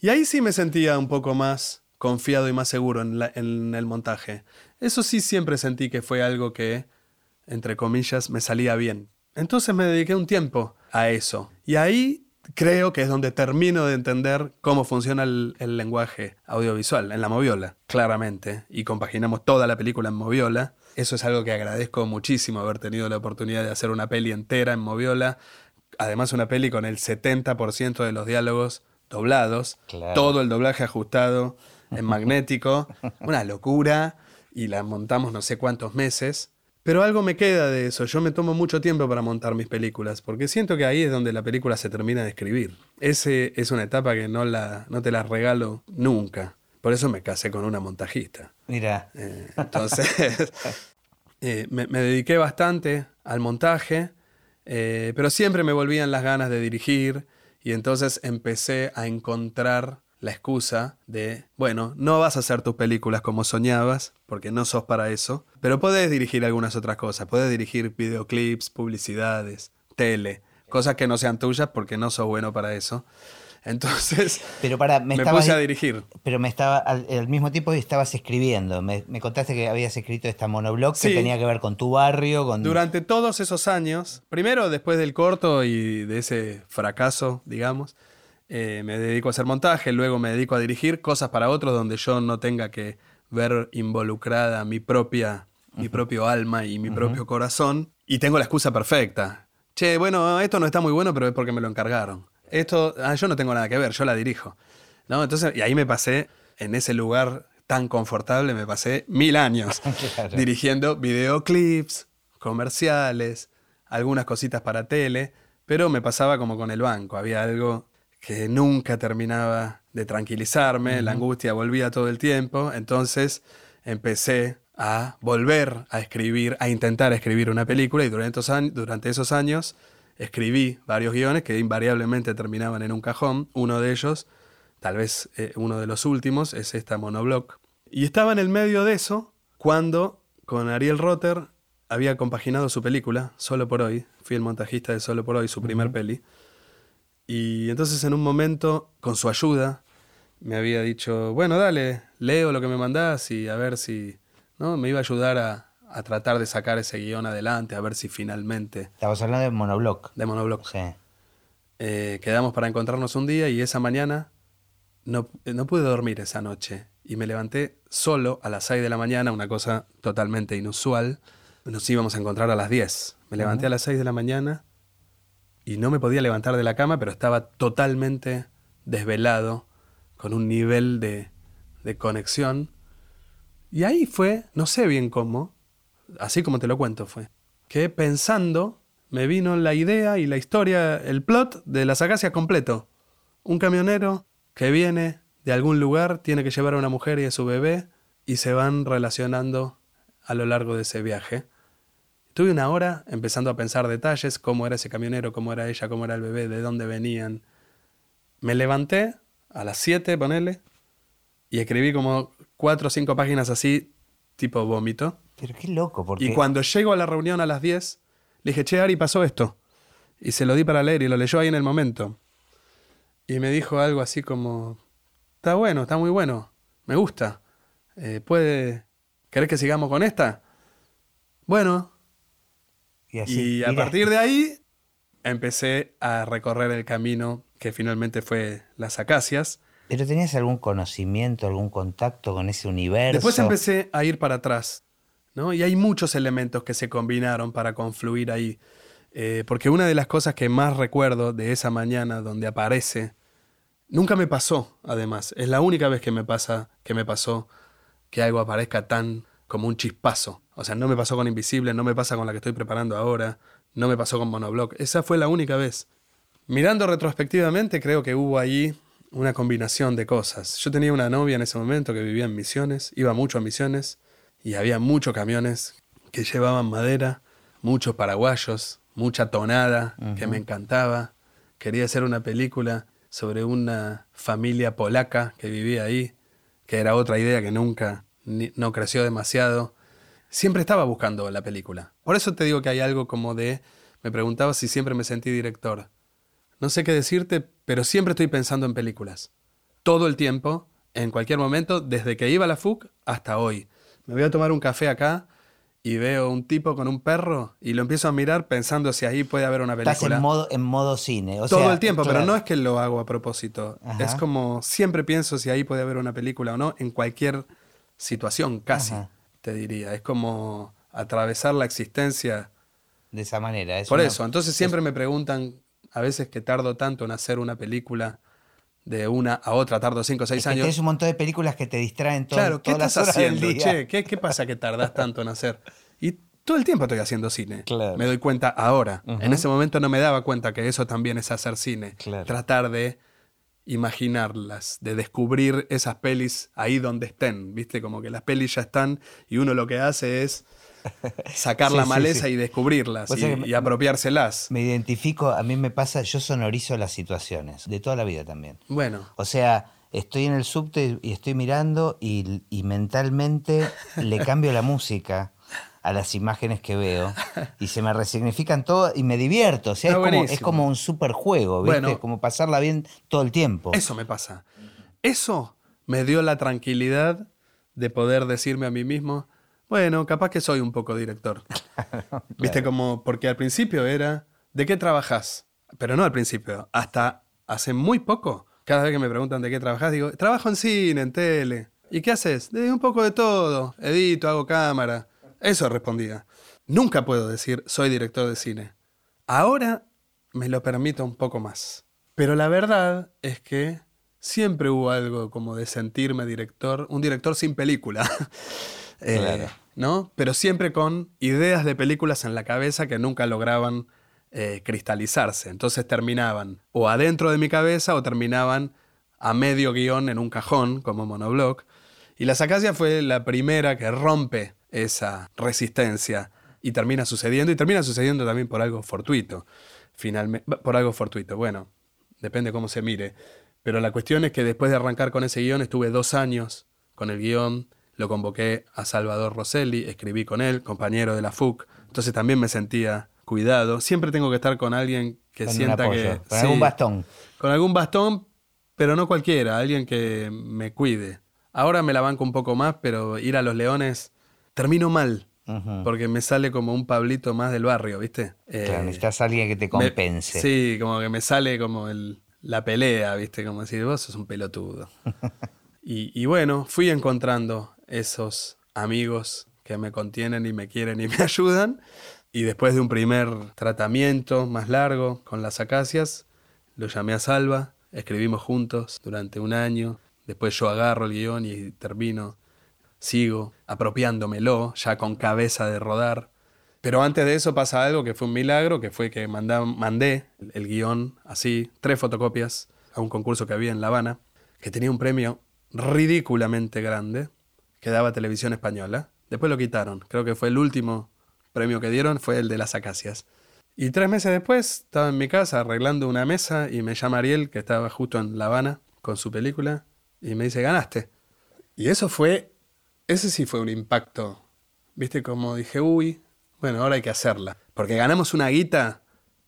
Y ahí sí me sentía un poco más confiado y más seguro en, el montaje. Eso sí siempre sentí que fue algo que, entre comillas, me salía bien. Entonces me dediqué un tiempo a eso. Y ahí creo que es donde termino de entender cómo funciona el, lenguaje audiovisual, en la moviola, claramente, y compaginamos toda la película en moviola. Eso es algo que agradezco muchísimo haber tenido la oportunidad de hacer una peli entera en moviola, además una peli con el 70% de los diálogos doblados, todo el doblaje ajustado en magnético, una locura, y la montamos no sé cuántos meses, Pero algo me queda de eso. Yo me tomo mucho tiempo para montar mis películas, porque siento que ahí es donde la película se termina de escribir. Ese es una etapa que no, la, no te la regalo nunca. Por eso me casé con una montajista. Mira. Eh, entonces, eh, me, dediqué bastante al montaje, eh, pero siempre me volvían las ganas de dirigir y entonces empecé a encontrar la excusa de, bueno, no vas a hacer tus películas como soñabas, porque no sos para eso, pero puedes dirigir algunas otras cosas, puedes dirigir videoclips, publicidades, tele, cosas que no sean tuyas porque no sos bueno para eso. Entonces, pero para, me, puse a dirigir. Pero me estaba al, mismo tiempo estabas escribiendo. Me, contaste que habías escrito esta monoblog que tenía que ver con tu barrio. Con... Durante todos esos años, primero después del corto y de ese fracaso, digamos, eh, me dedico a hacer montaje, luego me dedico a dirigir cosas para otros donde yo no tenga que ver involucrada mi propia, mi propio alma y mi propio corazón. Y tengo la excusa perfecta. Che, bueno, esto no está muy bueno, pero es porque me lo encargaron. Esto, ah, yo no tengo nada que ver, yo la dirijo. ¿No? Entonces, y ahí me pasé en ese lugar tan confortable, me pasé mil años dirigiendo videoclips, comerciales, algunas cositas para tele, pero me pasaba como con el banco, había algo que nunca terminaba de tranquilizarme, la angustia volvía todo el tiempo, entonces empecé a volver a escribir, a intentar escribir una película y durante esos años, escribí varios guiones que invariablemente terminaban en un cajón, uno de ellos, tal vez eh, uno de los últimos, es esta monoblock. Y estaba en el medio de eso cuando con Ariel Rotter había compaginado su película, Solo por hoy, fui el montajista de Solo por hoy, su primer peli, y entonces en un momento, con su ayuda, me había dicho, bueno, dale, leo lo que me mandás y a ver si, ¿no? Me iba a ayudar a, tratar de sacar ese guion adelante, a ver si finalmente... Estabas hablando de Monoblock. De Monoblock. Sí. Eh, quedamos para encontrarnos un día y esa mañana no, no pude dormir esa noche y me levanté solo a las 6 de la mañana, una cosa totalmente inusual. Nos íbamos a encontrar a las 10. Me levanté a las 6 de la mañana y no me podía levantar de la cama, pero estaba totalmente desvelado, con un nivel de, de conexión. Y ahí fue, no sé bien cómo, así como te lo cuento fue, que pensando me vino la idea y la historia, el plot de las acacias completo. Un camionero que viene de algún lugar, tiene que llevar a una mujer y a su bebé y se van relacionando a lo largo de ese viaje. Tuve una hora empezando a pensar detalles, cómo era ese camionero, cómo era ella, cómo era el bebé, de dónde venían. Me levanté a las 7, ponele, y escribí como cuatro o cinco páginas así, tipo vómito. Pero qué loco, porque... Y cuando llego a la reunión a las 10, le dije, che, Ari, pasó esto. Y se lo di para leer y lo leyó ahí en el momento. Y me dijo algo así como, está bueno, está muy bueno, me gusta. Eh, ¿Puede... ¿Querés que sigamos con esta? Bueno, y, a partir de ahí empecé a recorrer el camino que finalmente fue las acacias. ¿Pero tenías algún conocimiento, algún contacto con ese universo? Después empecé a ir para atrás, Y hay muchos elementos que se combinaron para confluir ahí. Eh, porque una de las cosas que más recuerdo de esa mañana donde aparece, nunca me pasó, además, es la única vez que me pasa, que me pasó que algo aparezca tan como un chispazo. O sea, no me pasó con Invisible, no me pasa con la que estoy preparando ahora, no me pasó con Monoblock. Esa fue la única vez. Mirando retrospectivamente, creo que hubo ahí una combinación de cosas. Yo tenía una novia en ese momento que vivía en Misiones, iba mucho a Misiones, y había muchos camiones que llevaban madera, muchos paraguayos, mucha tonada que me encantaba. Quería hacer una película sobre una familia polaca que vivía ahí, que era otra idea que nunca no creció demasiado. Siempre estaba buscando la película. Por eso te digo que hay algo como de, me preguntaba si siempre me sentí director. No sé qué decirte, pero siempre estoy pensando en películas. Todo el tiempo, en cualquier momento, desde que iba a la FUC hasta hoy. Me voy a tomar un café acá y veo un tipo con un perro y lo empiezo a mirar pensando si ahí puede haber una película. Estás en modo, en modo cine. Todo el tiempo, pero no es que lo hago a propósito. Es como siempre pienso si ahí puede haber una película o no en cualquier situación casi, te diría. Es como atravesar la existencia. De esa manera. Por eso, entonces siempre me preguntan, a veces que tardo tanto en hacer una película de una a otra, tardo cinco o seis años. Tienes un montón de películas que te distraaen todo, claro, ¿qué estás haciendo? Che, ¿qué, ¿qué, pasa que tardás tanto en hacer? Y todo el tiempo estoy haciendo cine. Me doy cuenta ahora. En ese momento no me daba cuenta que eso también es hacer cine. Tratar de imaginarlas, de descubrir esas pelis ahí donde estén, ¿viste? Como que las pelis ya están y uno lo que hace es sacar la maleza y descubrirlas y, apropiárselas. Me identifico, a mí me pasa, yo sonorizo las situaciones, de toda la vida también. Bueno. O sea, estoy en el subte y estoy mirando y, mentalmente le cambio la música a las imágenes que veo y se me resignifican todo y me divierto. O sea, es como, un super juego, ¿viste? como pasarla bien todo el tiempo. Eso me pasa. Eso me dio la tranquilidad de poder decirme a mí mismo, bueno, capaz que soy un poco director. Viste como, porque al principio era, ¿de qué trabajas? Pero no al principio, hasta hace muy poco. Cada vez que me preguntan de qué trabajas, digo, trabajo en cine, en tele. ¿Y qué haces? De un poco de todo. Edito, hago cámara. Eso respondía. Nunca puedo decir, soy director de cine. Ahora me lo permito un poco más. Pero la verdad es que siempre hubo algo como de sentirme director, un director sin película. Eh, ¿no? Pero siempre con ideas de películas en la cabeza que nunca lograban eh, cristalizarse. Entonces terminaban o adentro de mi cabeza o terminaban a medio guion en un cajón, como monobloc. Y La Sacasia fue la primera que rompe esa resistencia y termina sucediendo, y termina sucediendo también por algo fortuito, finalmente, por algo fortuito, bueno, depende cómo se mire, pero la cuestión es que después de arrancar con ese guion estuve dos años con el guion, lo convoqué a Salvador Rosselli, escribí con él, compañero de la FUC, entonces también me sentía cuidado. Siempre tengo que estar con alguien que sienta que... Con algún bastón. Con algún bastón, pero no cualquiera, alguien que me cuide. Ahora me la banco un poco más, pero ir a los leones termino mal. Porque me sale como un Pablito más del barrio, ¿viste? Claro, eh, necesitas alguien que te compense. sí, como que me sale como el, la pelea, ¿viste? Como decir, vos sos un pelotudo. y bueno, fui encontrando esos amigos que me contienen y me quieren y me ayudan. Y después de un primer tratamiento más largo con las acacias, lo llamé a Salva, escribimos juntos durante un año, después yo agarro el guion y termino, sigo apropiándomelo, ya con cabeza de rodar. Pero antes de eso pasa algo que fue un milagro, que fue que mandé el guion así, tres fotocopias, a un concurso que había en La Habana, que tenía un premio ridículamente grande, que daba televisión española. Después lo quitaron. Creo que fue el último premio que dieron, fue el de las acacias. Y tres meses después estaba en mi casa arreglando una mesa y me llama Ariel, que estaba justo en La Habana con su película, y me dice, ganaste. Y eso fue, ese sí fue un impacto. Viste como dije, uy, bueno, ahora hay que hacerla. Porque ganamos una guita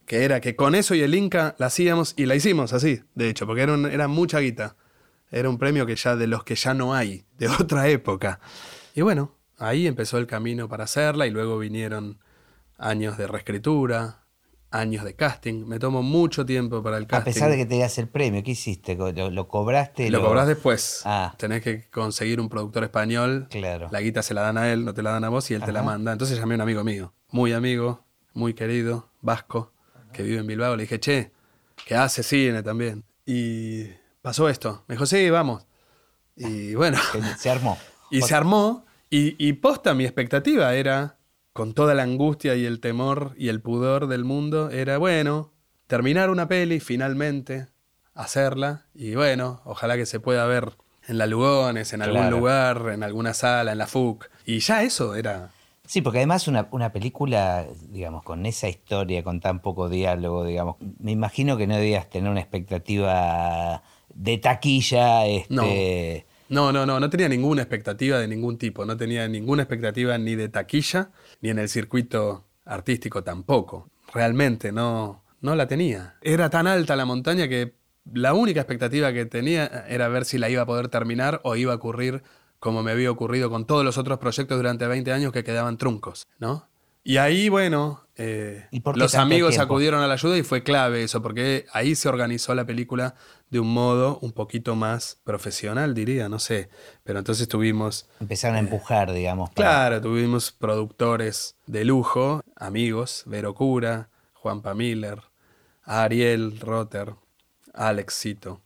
que era que con eso y el Inca la hacíamos y la hicimos así, de hecho, porque era, era mucha guita. Era un premio que ya de los que ya no hay, de otra época. Y bueno, ahí empezó el camino para hacerla y luego vinieron años de reescritura, años de casting. Me tomó mucho tiempo para el casting. A pesar de que te el premio, ¿qué hiciste? ¿Lo, cobraste? Lo, cobras después. Ah. Tenés que conseguir un productor español. Claro. La guita se la dan a él, no te la dan a vos y él te la manda. Entonces llamé a un amigo mío, muy amigo, muy querido, vasco, que vive en Bilbao. Le dije, che, que hace cine también. Y pasó esto. Me dijo, sí, vamos. Y bueno. Se armó. y se armó. Y, y posta, mi expectativa era, con toda la angustia y el temor y el pudor del mundo, era, bueno, terminar una peli finalmente, hacerla. Y bueno, ojalá que se pueda ver en la Lugones, en algún lugar, en alguna sala, en la FUC. Y ya eso era Sí, porque además una, una, película, digamos, con esa historia, con tan poco diálogo, digamos, me imagino que no debías tener una expectativa de taquilla. Este... No. no, no, no, tenía ninguna expectativa de ningún tipo, no tenía ninguna expectativa ni de taquilla, ni en el circuito artístico tampoco. Realmente no, no la tenía. Era tan alta la montaña que la única expectativa que tenía era ver si la iba a poder terminar o iba a ocurrir como me había ocurrido con todos los otros proyectos durante 20 años que quedaban truncos, ¿no? Y ahí, bueno, eh, los amigos acudieron a la ayuda y fue clave eso, porque ahí se organizó la película de un modo un poquito más profesional, diría, no sé. Pero entonces tuvimos... Empezaron a eh, empujar, digamos. Claro, tuvimos productores de lujo, amigos, Vero Cura, Juan Miller, Ariel Rotter, Alex Cito.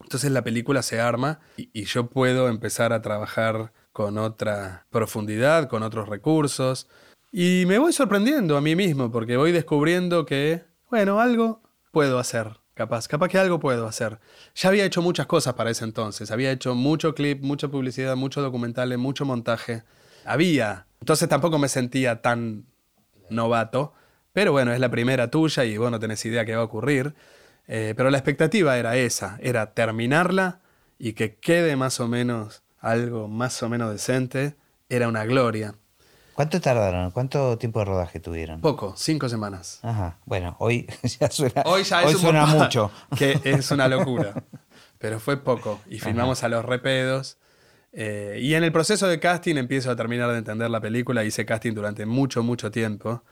Entonces la película se arma y yo puedo empezar a trabajar con otra profundidad, con otros recursos Y me voy sorprendiendo a mí mismo porque voy descubriendo que, bueno, algo puedo hacer, capaz, capaz que algo puedo hacer. Ya había hecho muchas cosas para ese entonces, había hecho mucho clip, mucha publicidad, muchos documentales, mucho montaje. Había. Entonces tampoco me sentía tan novato, pero bueno, es la primera tuya y vos no tenés idea qué va a ocurrir. Eh, pero la expectativa era esa, era terminarla y que quede más o menos algo más o menos decente, era una gloria. ¿Cuánto tardaron? ¿Cuánto tiempo de rodaje tuvieron? Poco, cinco semanas. Ajá, bueno, hoy ya suena, hoy ya hoy suena mucho. Que es una locura. Pero fue poco. Y filmamos a los repedos. Eh, y en el proceso de casting empiezo a terminar de entender la película. Hice casting durante mucho, mucho tiempo.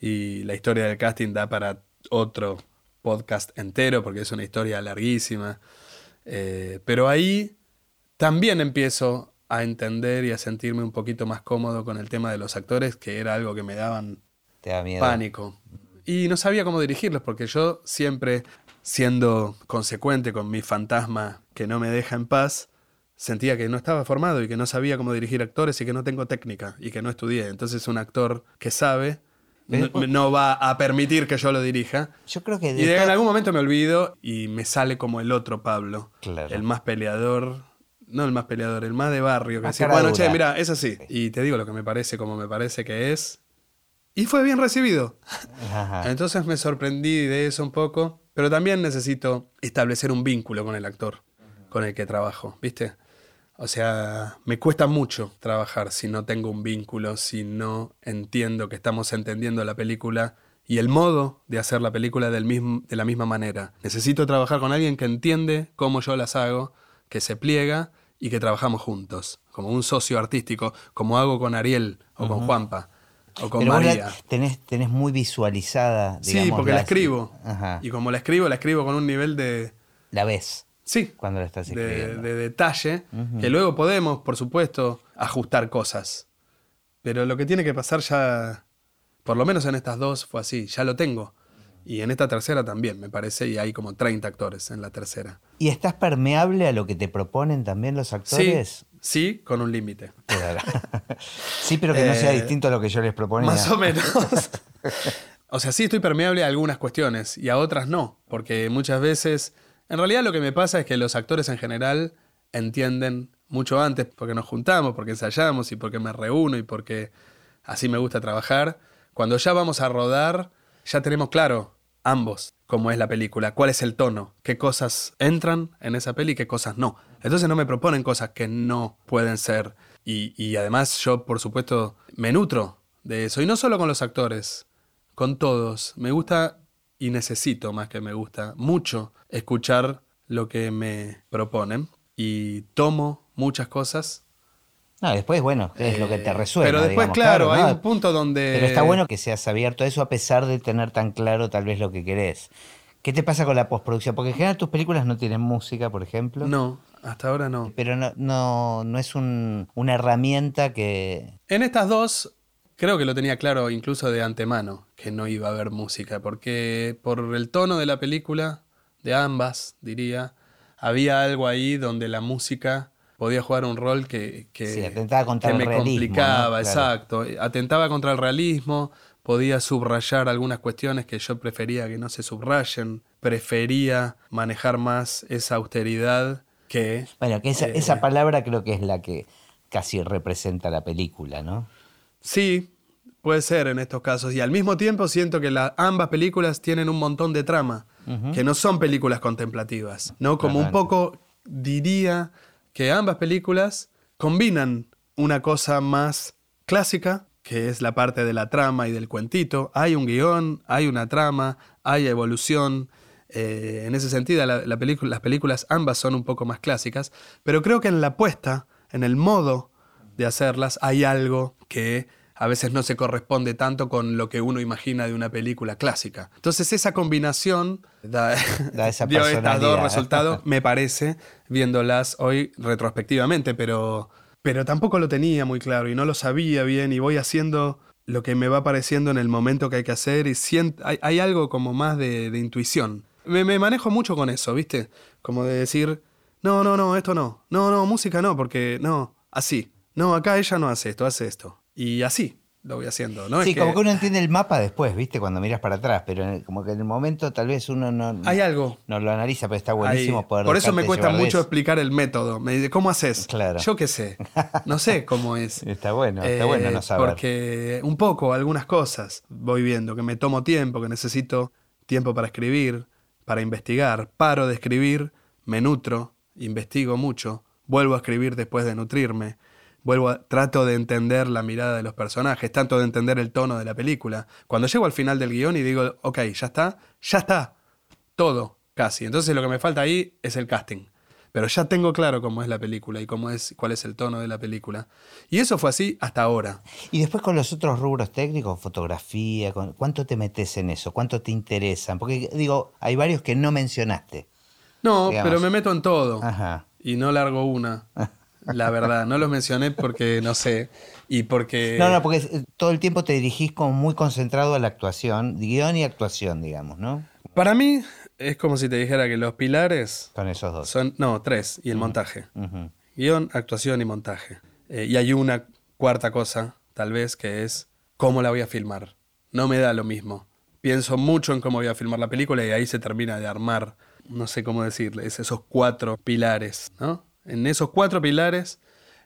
Y la historia del casting da para otro podcast entero porque es una historia larguísima. Eh, pero ahí también empiezo a entender y a sentirme un poquito más cómodo con el tema de los actores, que era algo que me daban pánico. Y no sabía cómo dirigirlos, porque yo siempre, siendo consecuente con mi fantasma que no me deja en paz, sentía que no estaba formado y que no sabía cómo dirigir actores y que no tengo técnica y que no estudié. Entonces un actor que sabe no, va a permitir que yo lo dirija. Yo creo que... y en algún momento me olvido y me sale como el otro Pablo, el más peleador, no el más peleador, el más de barrio, que dice, bueno, che, mira, es así. Y te digo lo que me parece como me parece que es. Y fue bien recibido. Entonces me sorprendí de eso un poco, pero también necesito establecer un vínculo con el actor con el que trabajo, ¿viste? O sea, me cuesta mucho trabajar si no tengo un vínculo, si no entiendo que estamos entendiendo la película y el modo de hacer la película del mismo, de la misma manera. Necesito trabajar con alguien que entiende cómo yo las hago, que se pliega y que trabajamos juntos, como un socio artístico, como hago con Ariel o con Juanpa. O con María. tenés, tenés muy visualizada. Digamos, sí, porque la, escribo. Y como la escribo, la escribo con un nivel de. La ves. Sí. Cuando la estás escribiendo. De, detalle. Que luego podemos, por supuesto, ajustar cosas. Pero lo que tiene que pasar ya. Por lo menos en estas dos fue así. Ya lo tengo. Y en esta tercera también, me parece, y hay como 30 actores en la tercera. ¿Y estás permeable a lo que te proponen también los actores? Sí, con un límite. sí, pero que no sea eh, distinto a lo que yo les proponía. Más o menos. o sea, sí estoy permeable a algunas cuestiones y a otras no, porque muchas veces, en realidad lo que me pasa es que los actores en general entienden mucho antes, porque nos juntamos, porque ensayamos y porque me reúno y porque así me gusta trabajar. Cuando ya vamos a rodar, ya tenemos claro ambos cómo es la película, cuál es el tono, qué cosas entran en esa peli y qué cosas no. Entonces no me proponen cosas que no pueden ser. Y, además yo, por supuesto, me nutro de eso. Y no solo con los actores, con todos. Me gusta y necesito, más que me gusta, mucho escuchar lo que me proponen. Y tomo muchas cosas no, después, bueno, es lo que te eh, resuelve. Pero después, claro, hay un punto donde. Pero está bueno que seas abierto a eso a pesar de tener tan claro tal vez lo que querés. ¿Qué te pasa con la postproducción? Porque en general tus películas no tienen música, por ejemplo. No, hasta ahora no. Pero no, no, no es una herramienta que. En estas dos, creo que lo tenía claro incluso de antemano, que no iba a haber música, porque por el tono de la película, de ambas, diría, había algo ahí donde la música podía jugar un rol que, que, atentaba contra me complicaba, exacto. Atentaba contra el realismo, podía subrayar algunas cuestiones que yo prefería que no se subrayen, prefería manejar más esa austeridad que... Bueno, que esa, eh, esa palabra creo que es la que casi representa la película, ¿no? Sí, puede ser en estos casos. Y al mismo tiempo siento que ambas películas tienen un montón de trama, que no son películas contemplativas, ¿no? Como un poco diría que ambas películas combinan una cosa más clásica, que es la parte de la trama y del cuentito. Hay un guion, hay una trama, hay evolución. Eh, en ese sentido, la, las películas ambas son un poco más clásicas, pero creo que en la apuesta, en el modo de hacerlas, hay algo que a veces no se corresponde tanto con lo que uno imagina de una película clásica. Entonces esa combinación da, dio estos dos resultados, me parece, viéndolas hoy retrospectivamente, pero, pero tampoco lo tenía muy claro y no lo sabía bien y voy haciendo lo que me va apareciendo en el momento que hay que hacer y siento, hay, algo como más de, intuición. Me, me, manejo mucho con eso, ¿viste? Como de decir, no, no, no, esto no, no, no, música no, porque no, así. No, acá ella no hace esto, hace esto. Y así. lo voy haciendo. ¿no? Sí, como que uno entiende el mapa después, ¿viste? Cuando miras para atrás, pero como que en el momento tal vez uno no, Hay algo. no lo analiza, pero está buenísimo poder Por eso me cuesta mucho eso. explicar el método. Me dice, ¿cómo haces? Claro. Yo qué sé. No sé cómo es. Está bueno, está Eh, bueno no saber. Porque un poco, algunas cosas voy viendo, que me tomo tiempo, que necesito tiempo para escribir, para investigar. Paro de escribir, me nutro, investigo mucho, vuelvo a escribir después de nutrirme. Vuelvo a, trato de entender la mirada de los personajes, tanto de entender el tono de la película. Cuando llego al final del guion y digo, ok, ya está, ya está, todo, casi. Entonces lo que me falta ahí es el casting. Pero ya tengo claro cómo es la película y cómo es, cuál es el tono de la película. Y eso fue así hasta ahora. Y después con los otros rubros técnicos, fotografía, con- ¿cuánto te metes en eso? ¿Cuánto te interesan? Porque digo, hay varios que no mencionaste. No, Digamos. pero me meto en todo. Ajá. Y no largo una. La verdad, no los mencioné porque no sé. Y porque. No, no, porque eh, todo el tiempo te dirigís como muy concentrado a la actuación, guion y actuación, digamos, ¿no? Para mí es como si te dijera que los pilares Con esos dos. son. No, tres. Y el montaje. Guión, actuación y montaje. Eh, y hay una cuarta cosa, tal vez, que es cómo la voy a filmar. No me da lo mismo. Pienso mucho en cómo voy a filmar la película y ahí se termina de armar, no sé cómo decirles, esos cuatro pilares, ¿no? En esos cuatro pilares,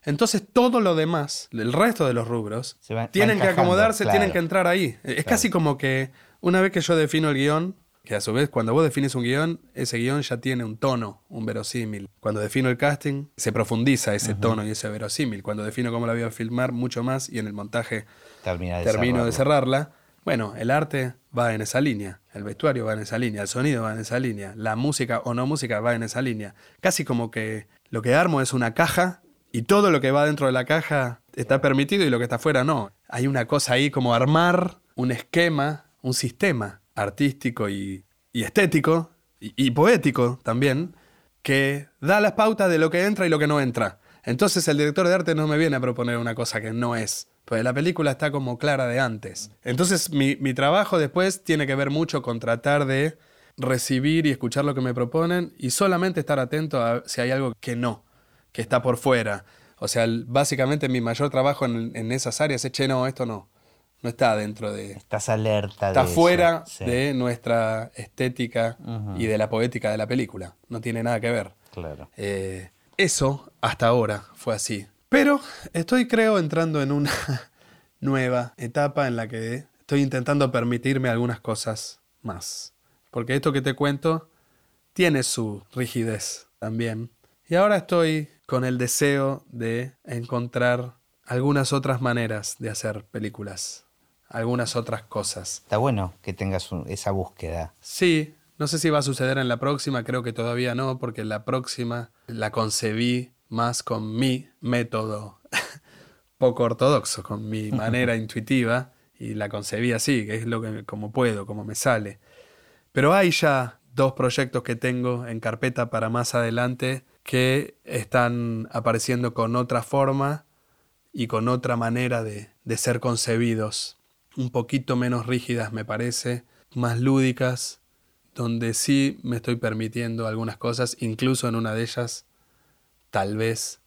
entonces todo lo demás, el resto de los rubros, Se va- va tienen que acomodarse, claro. tienen que entrar ahí. Es casi como que una vez que yo defino el guion, que a su vez cuando vos defines un guion, ese guion ya tiene un tono, un verosímil. Cuando defino el casting, se profundiza ese tono y ese verosímil. Cuando defino cómo la voy a filmar, mucho más, y en el montaje Termina de termino de cerrarla, bueno, el arte va en esa línea, el vestuario va en esa línea, el sonido va en esa línea, la música o no música va en esa línea. Casi como que lo que armo es una caja y todo lo que va dentro de la caja está permitido y lo que está afuera no. Hay una cosa ahí como armar un esquema, un sistema artístico y, estético y poético también que da las pautas de lo que entra y lo que no entra. Entonces el director de arte no me viene a proponer una cosa que no es, pues la película está como clara de antes. Entonces mi, mi trabajo después tiene que ver mucho con tratar de recibir y escuchar lo que me proponen y solamente estar atento a si hay algo que no, que está por fuera. O sea, básicamente mi mayor trabajo en, en esas áreas es, che, no, esto no, no está dentro de, Estás alerta está de eso, fuera sí, de nuestra estética y de la poética de la película. No tiene nada que ver. Claro. Eh, eso hasta ahora fue así. Pero estoy, creo, entrando en una nueva etapa en la que estoy intentando permitirme algunas cosas más. Porque esto que te cuento tiene su rigidez también. Y ahora estoy con el deseo de encontrar algunas otras maneras de hacer películas. Algunas otras cosas. Está bueno que tengas un- esa búsqueda. Sí, no sé si va a suceder en la próxima, creo que todavía no, porque la próxima la concebí más con mi método poco ortodoxo, con mi manera intuitiva, y la concebí así, que es lo que como puedo, como me sale. Pero hay ya dos proyectos que tengo en carpeta para más adelante que están apareciendo con otra forma y con otra manera de, de ser concebidos, un poquito menos rígidas me parece, más lúdicas, donde sí me estoy permitiendo algunas cosas, incluso en una de ellas, tal vez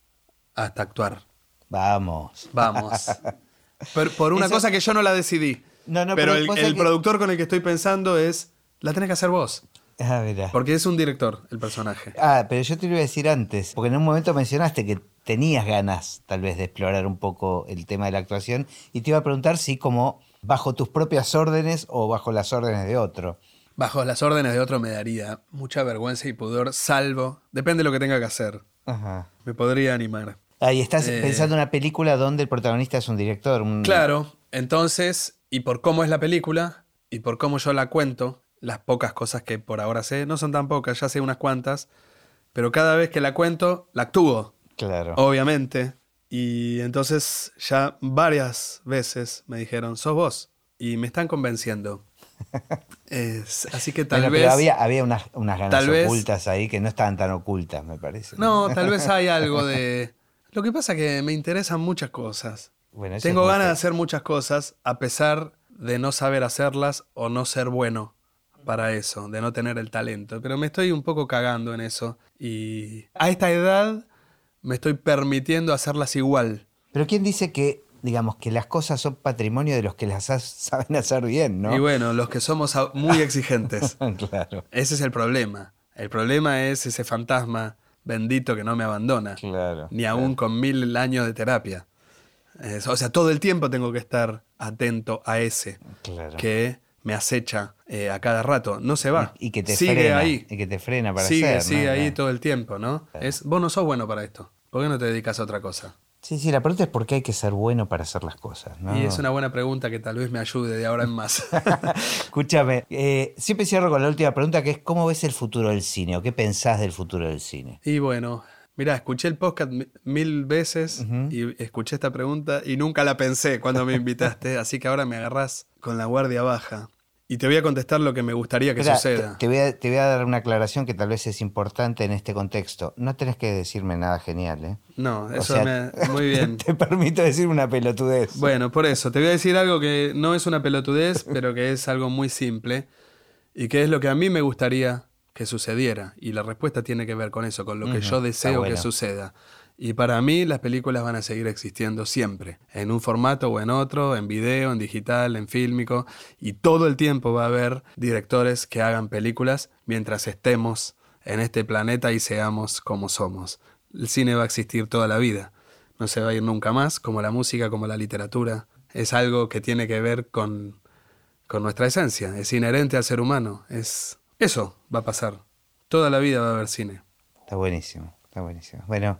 hasta actuar. Vamos. Vamos. Pero por una Eso- cosa que yo no la decidí. No, no, pero pero el, que- productor con el que estoy pensando es, la tenés que hacer vos. Ah, mirá. Porque es un director el personaje. Ah, pero yo te lo iba a decir antes, porque en un momento mencionaste que tenías ganas tal vez de explorar un poco el tema de la actuación y te iba a preguntar si como bajo tus propias órdenes o bajo las órdenes de otro. Bajo las órdenes de otro me daría mucha vergüenza y pudor, salvo, depende de lo que tenga que hacer. Ajá. Me podría animar. Ahí estás Eh. pensando en una película donde el protagonista es un director. un- Claro, entonces, y por cómo es la película, y por cómo yo la cuento, las pocas cosas que por ahora sé, no son tan pocas, ya sé unas cuantas, pero cada vez que la cuento, la actúo, Claro. obviamente. Y entonces ya varias veces me dijeron, sos vos, y me están convenciendo. Es- así que tal Bueno, vez... pero había, había unas, unas ganas vez- ocultas ahí que no estaban tan ocultas, me parece. No, tal vez hay algo de... Lo que pasa es que me interesan muchas cosas. Bueno, Tengo ganas de hacer muchas cosas a pesar de no saber hacerlas o no ser bueno para eso, de no tener el talento. Pero me estoy un poco cagando en eso y a esta edad me estoy permitiendo hacerlas igual. Pero ¿quién dice que digamos que las cosas son patrimonio de los que las saben hacer bien, ¿no? Y bueno, los que somos muy exigentes. claro. Ese es el problema. El problema es ese fantasma bendito que no me abandona. Claro. Ni aún con mil años de terapia. o sea, todo el tiempo tengo que estar atento a ese que me acecha eh, a cada rato. No se va. Y, que te sigue frena, ahí. Y que te frena para sigue, hacer. Sigue ahí todo el tiempo, ¿no? Es, vos no sos bueno para esto. ¿Por qué no te dedicas a otra cosa? Sí, sí, la pregunta es por qué hay que ser bueno para hacer las cosas. ¿no? Y es una buena pregunta que tal vez me ayude de ahora en más. Escúchame, eh, siempre cierro con la última pregunta que es ¿cómo ves el futuro del cine o qué pensás del futuro del cine? Y bueno, mira, escuché el podcast mil veces y escuché esta pregunta y nunca la pensé cuando me invitaste, así que ahora me agarrás con la guardia baja. Y te voy a contestar lo que me gustaría que suceda. Te, voy a, te, voy a, dar una aclaración que tal vez es importante en este contexto. No tenés que decirme nada genial, ¿eh? No, eso me, muy bien. Te, permito decir una pelotudez. Bueno, por eso. Te voy a decir algo que no es una pelotudez, pero que es algo muy simple y que es lo que a mí me gustaría que sucediera. Y la respuesta tiene que ver con eso, con lo que yo deseo que suceda. Y para mí las películas van a seguir existiendo siempre, en un formato o en otro, en video, en digital, en fílmico, y todo el tiempo va a haber directores que hagan películas mientras estemos en este planeta y seamos como somos. El cine va a existir toda la vida, no se va a ir nunca más, como la música, como la literatura. Es algo que tiene que ver con, con nuestra esencia, es inherente al ser humano, es eso va a pasar. Toda la vida va a haber cine. Está buenísimo, está buenísimo. Bueno,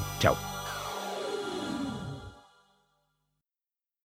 Chao.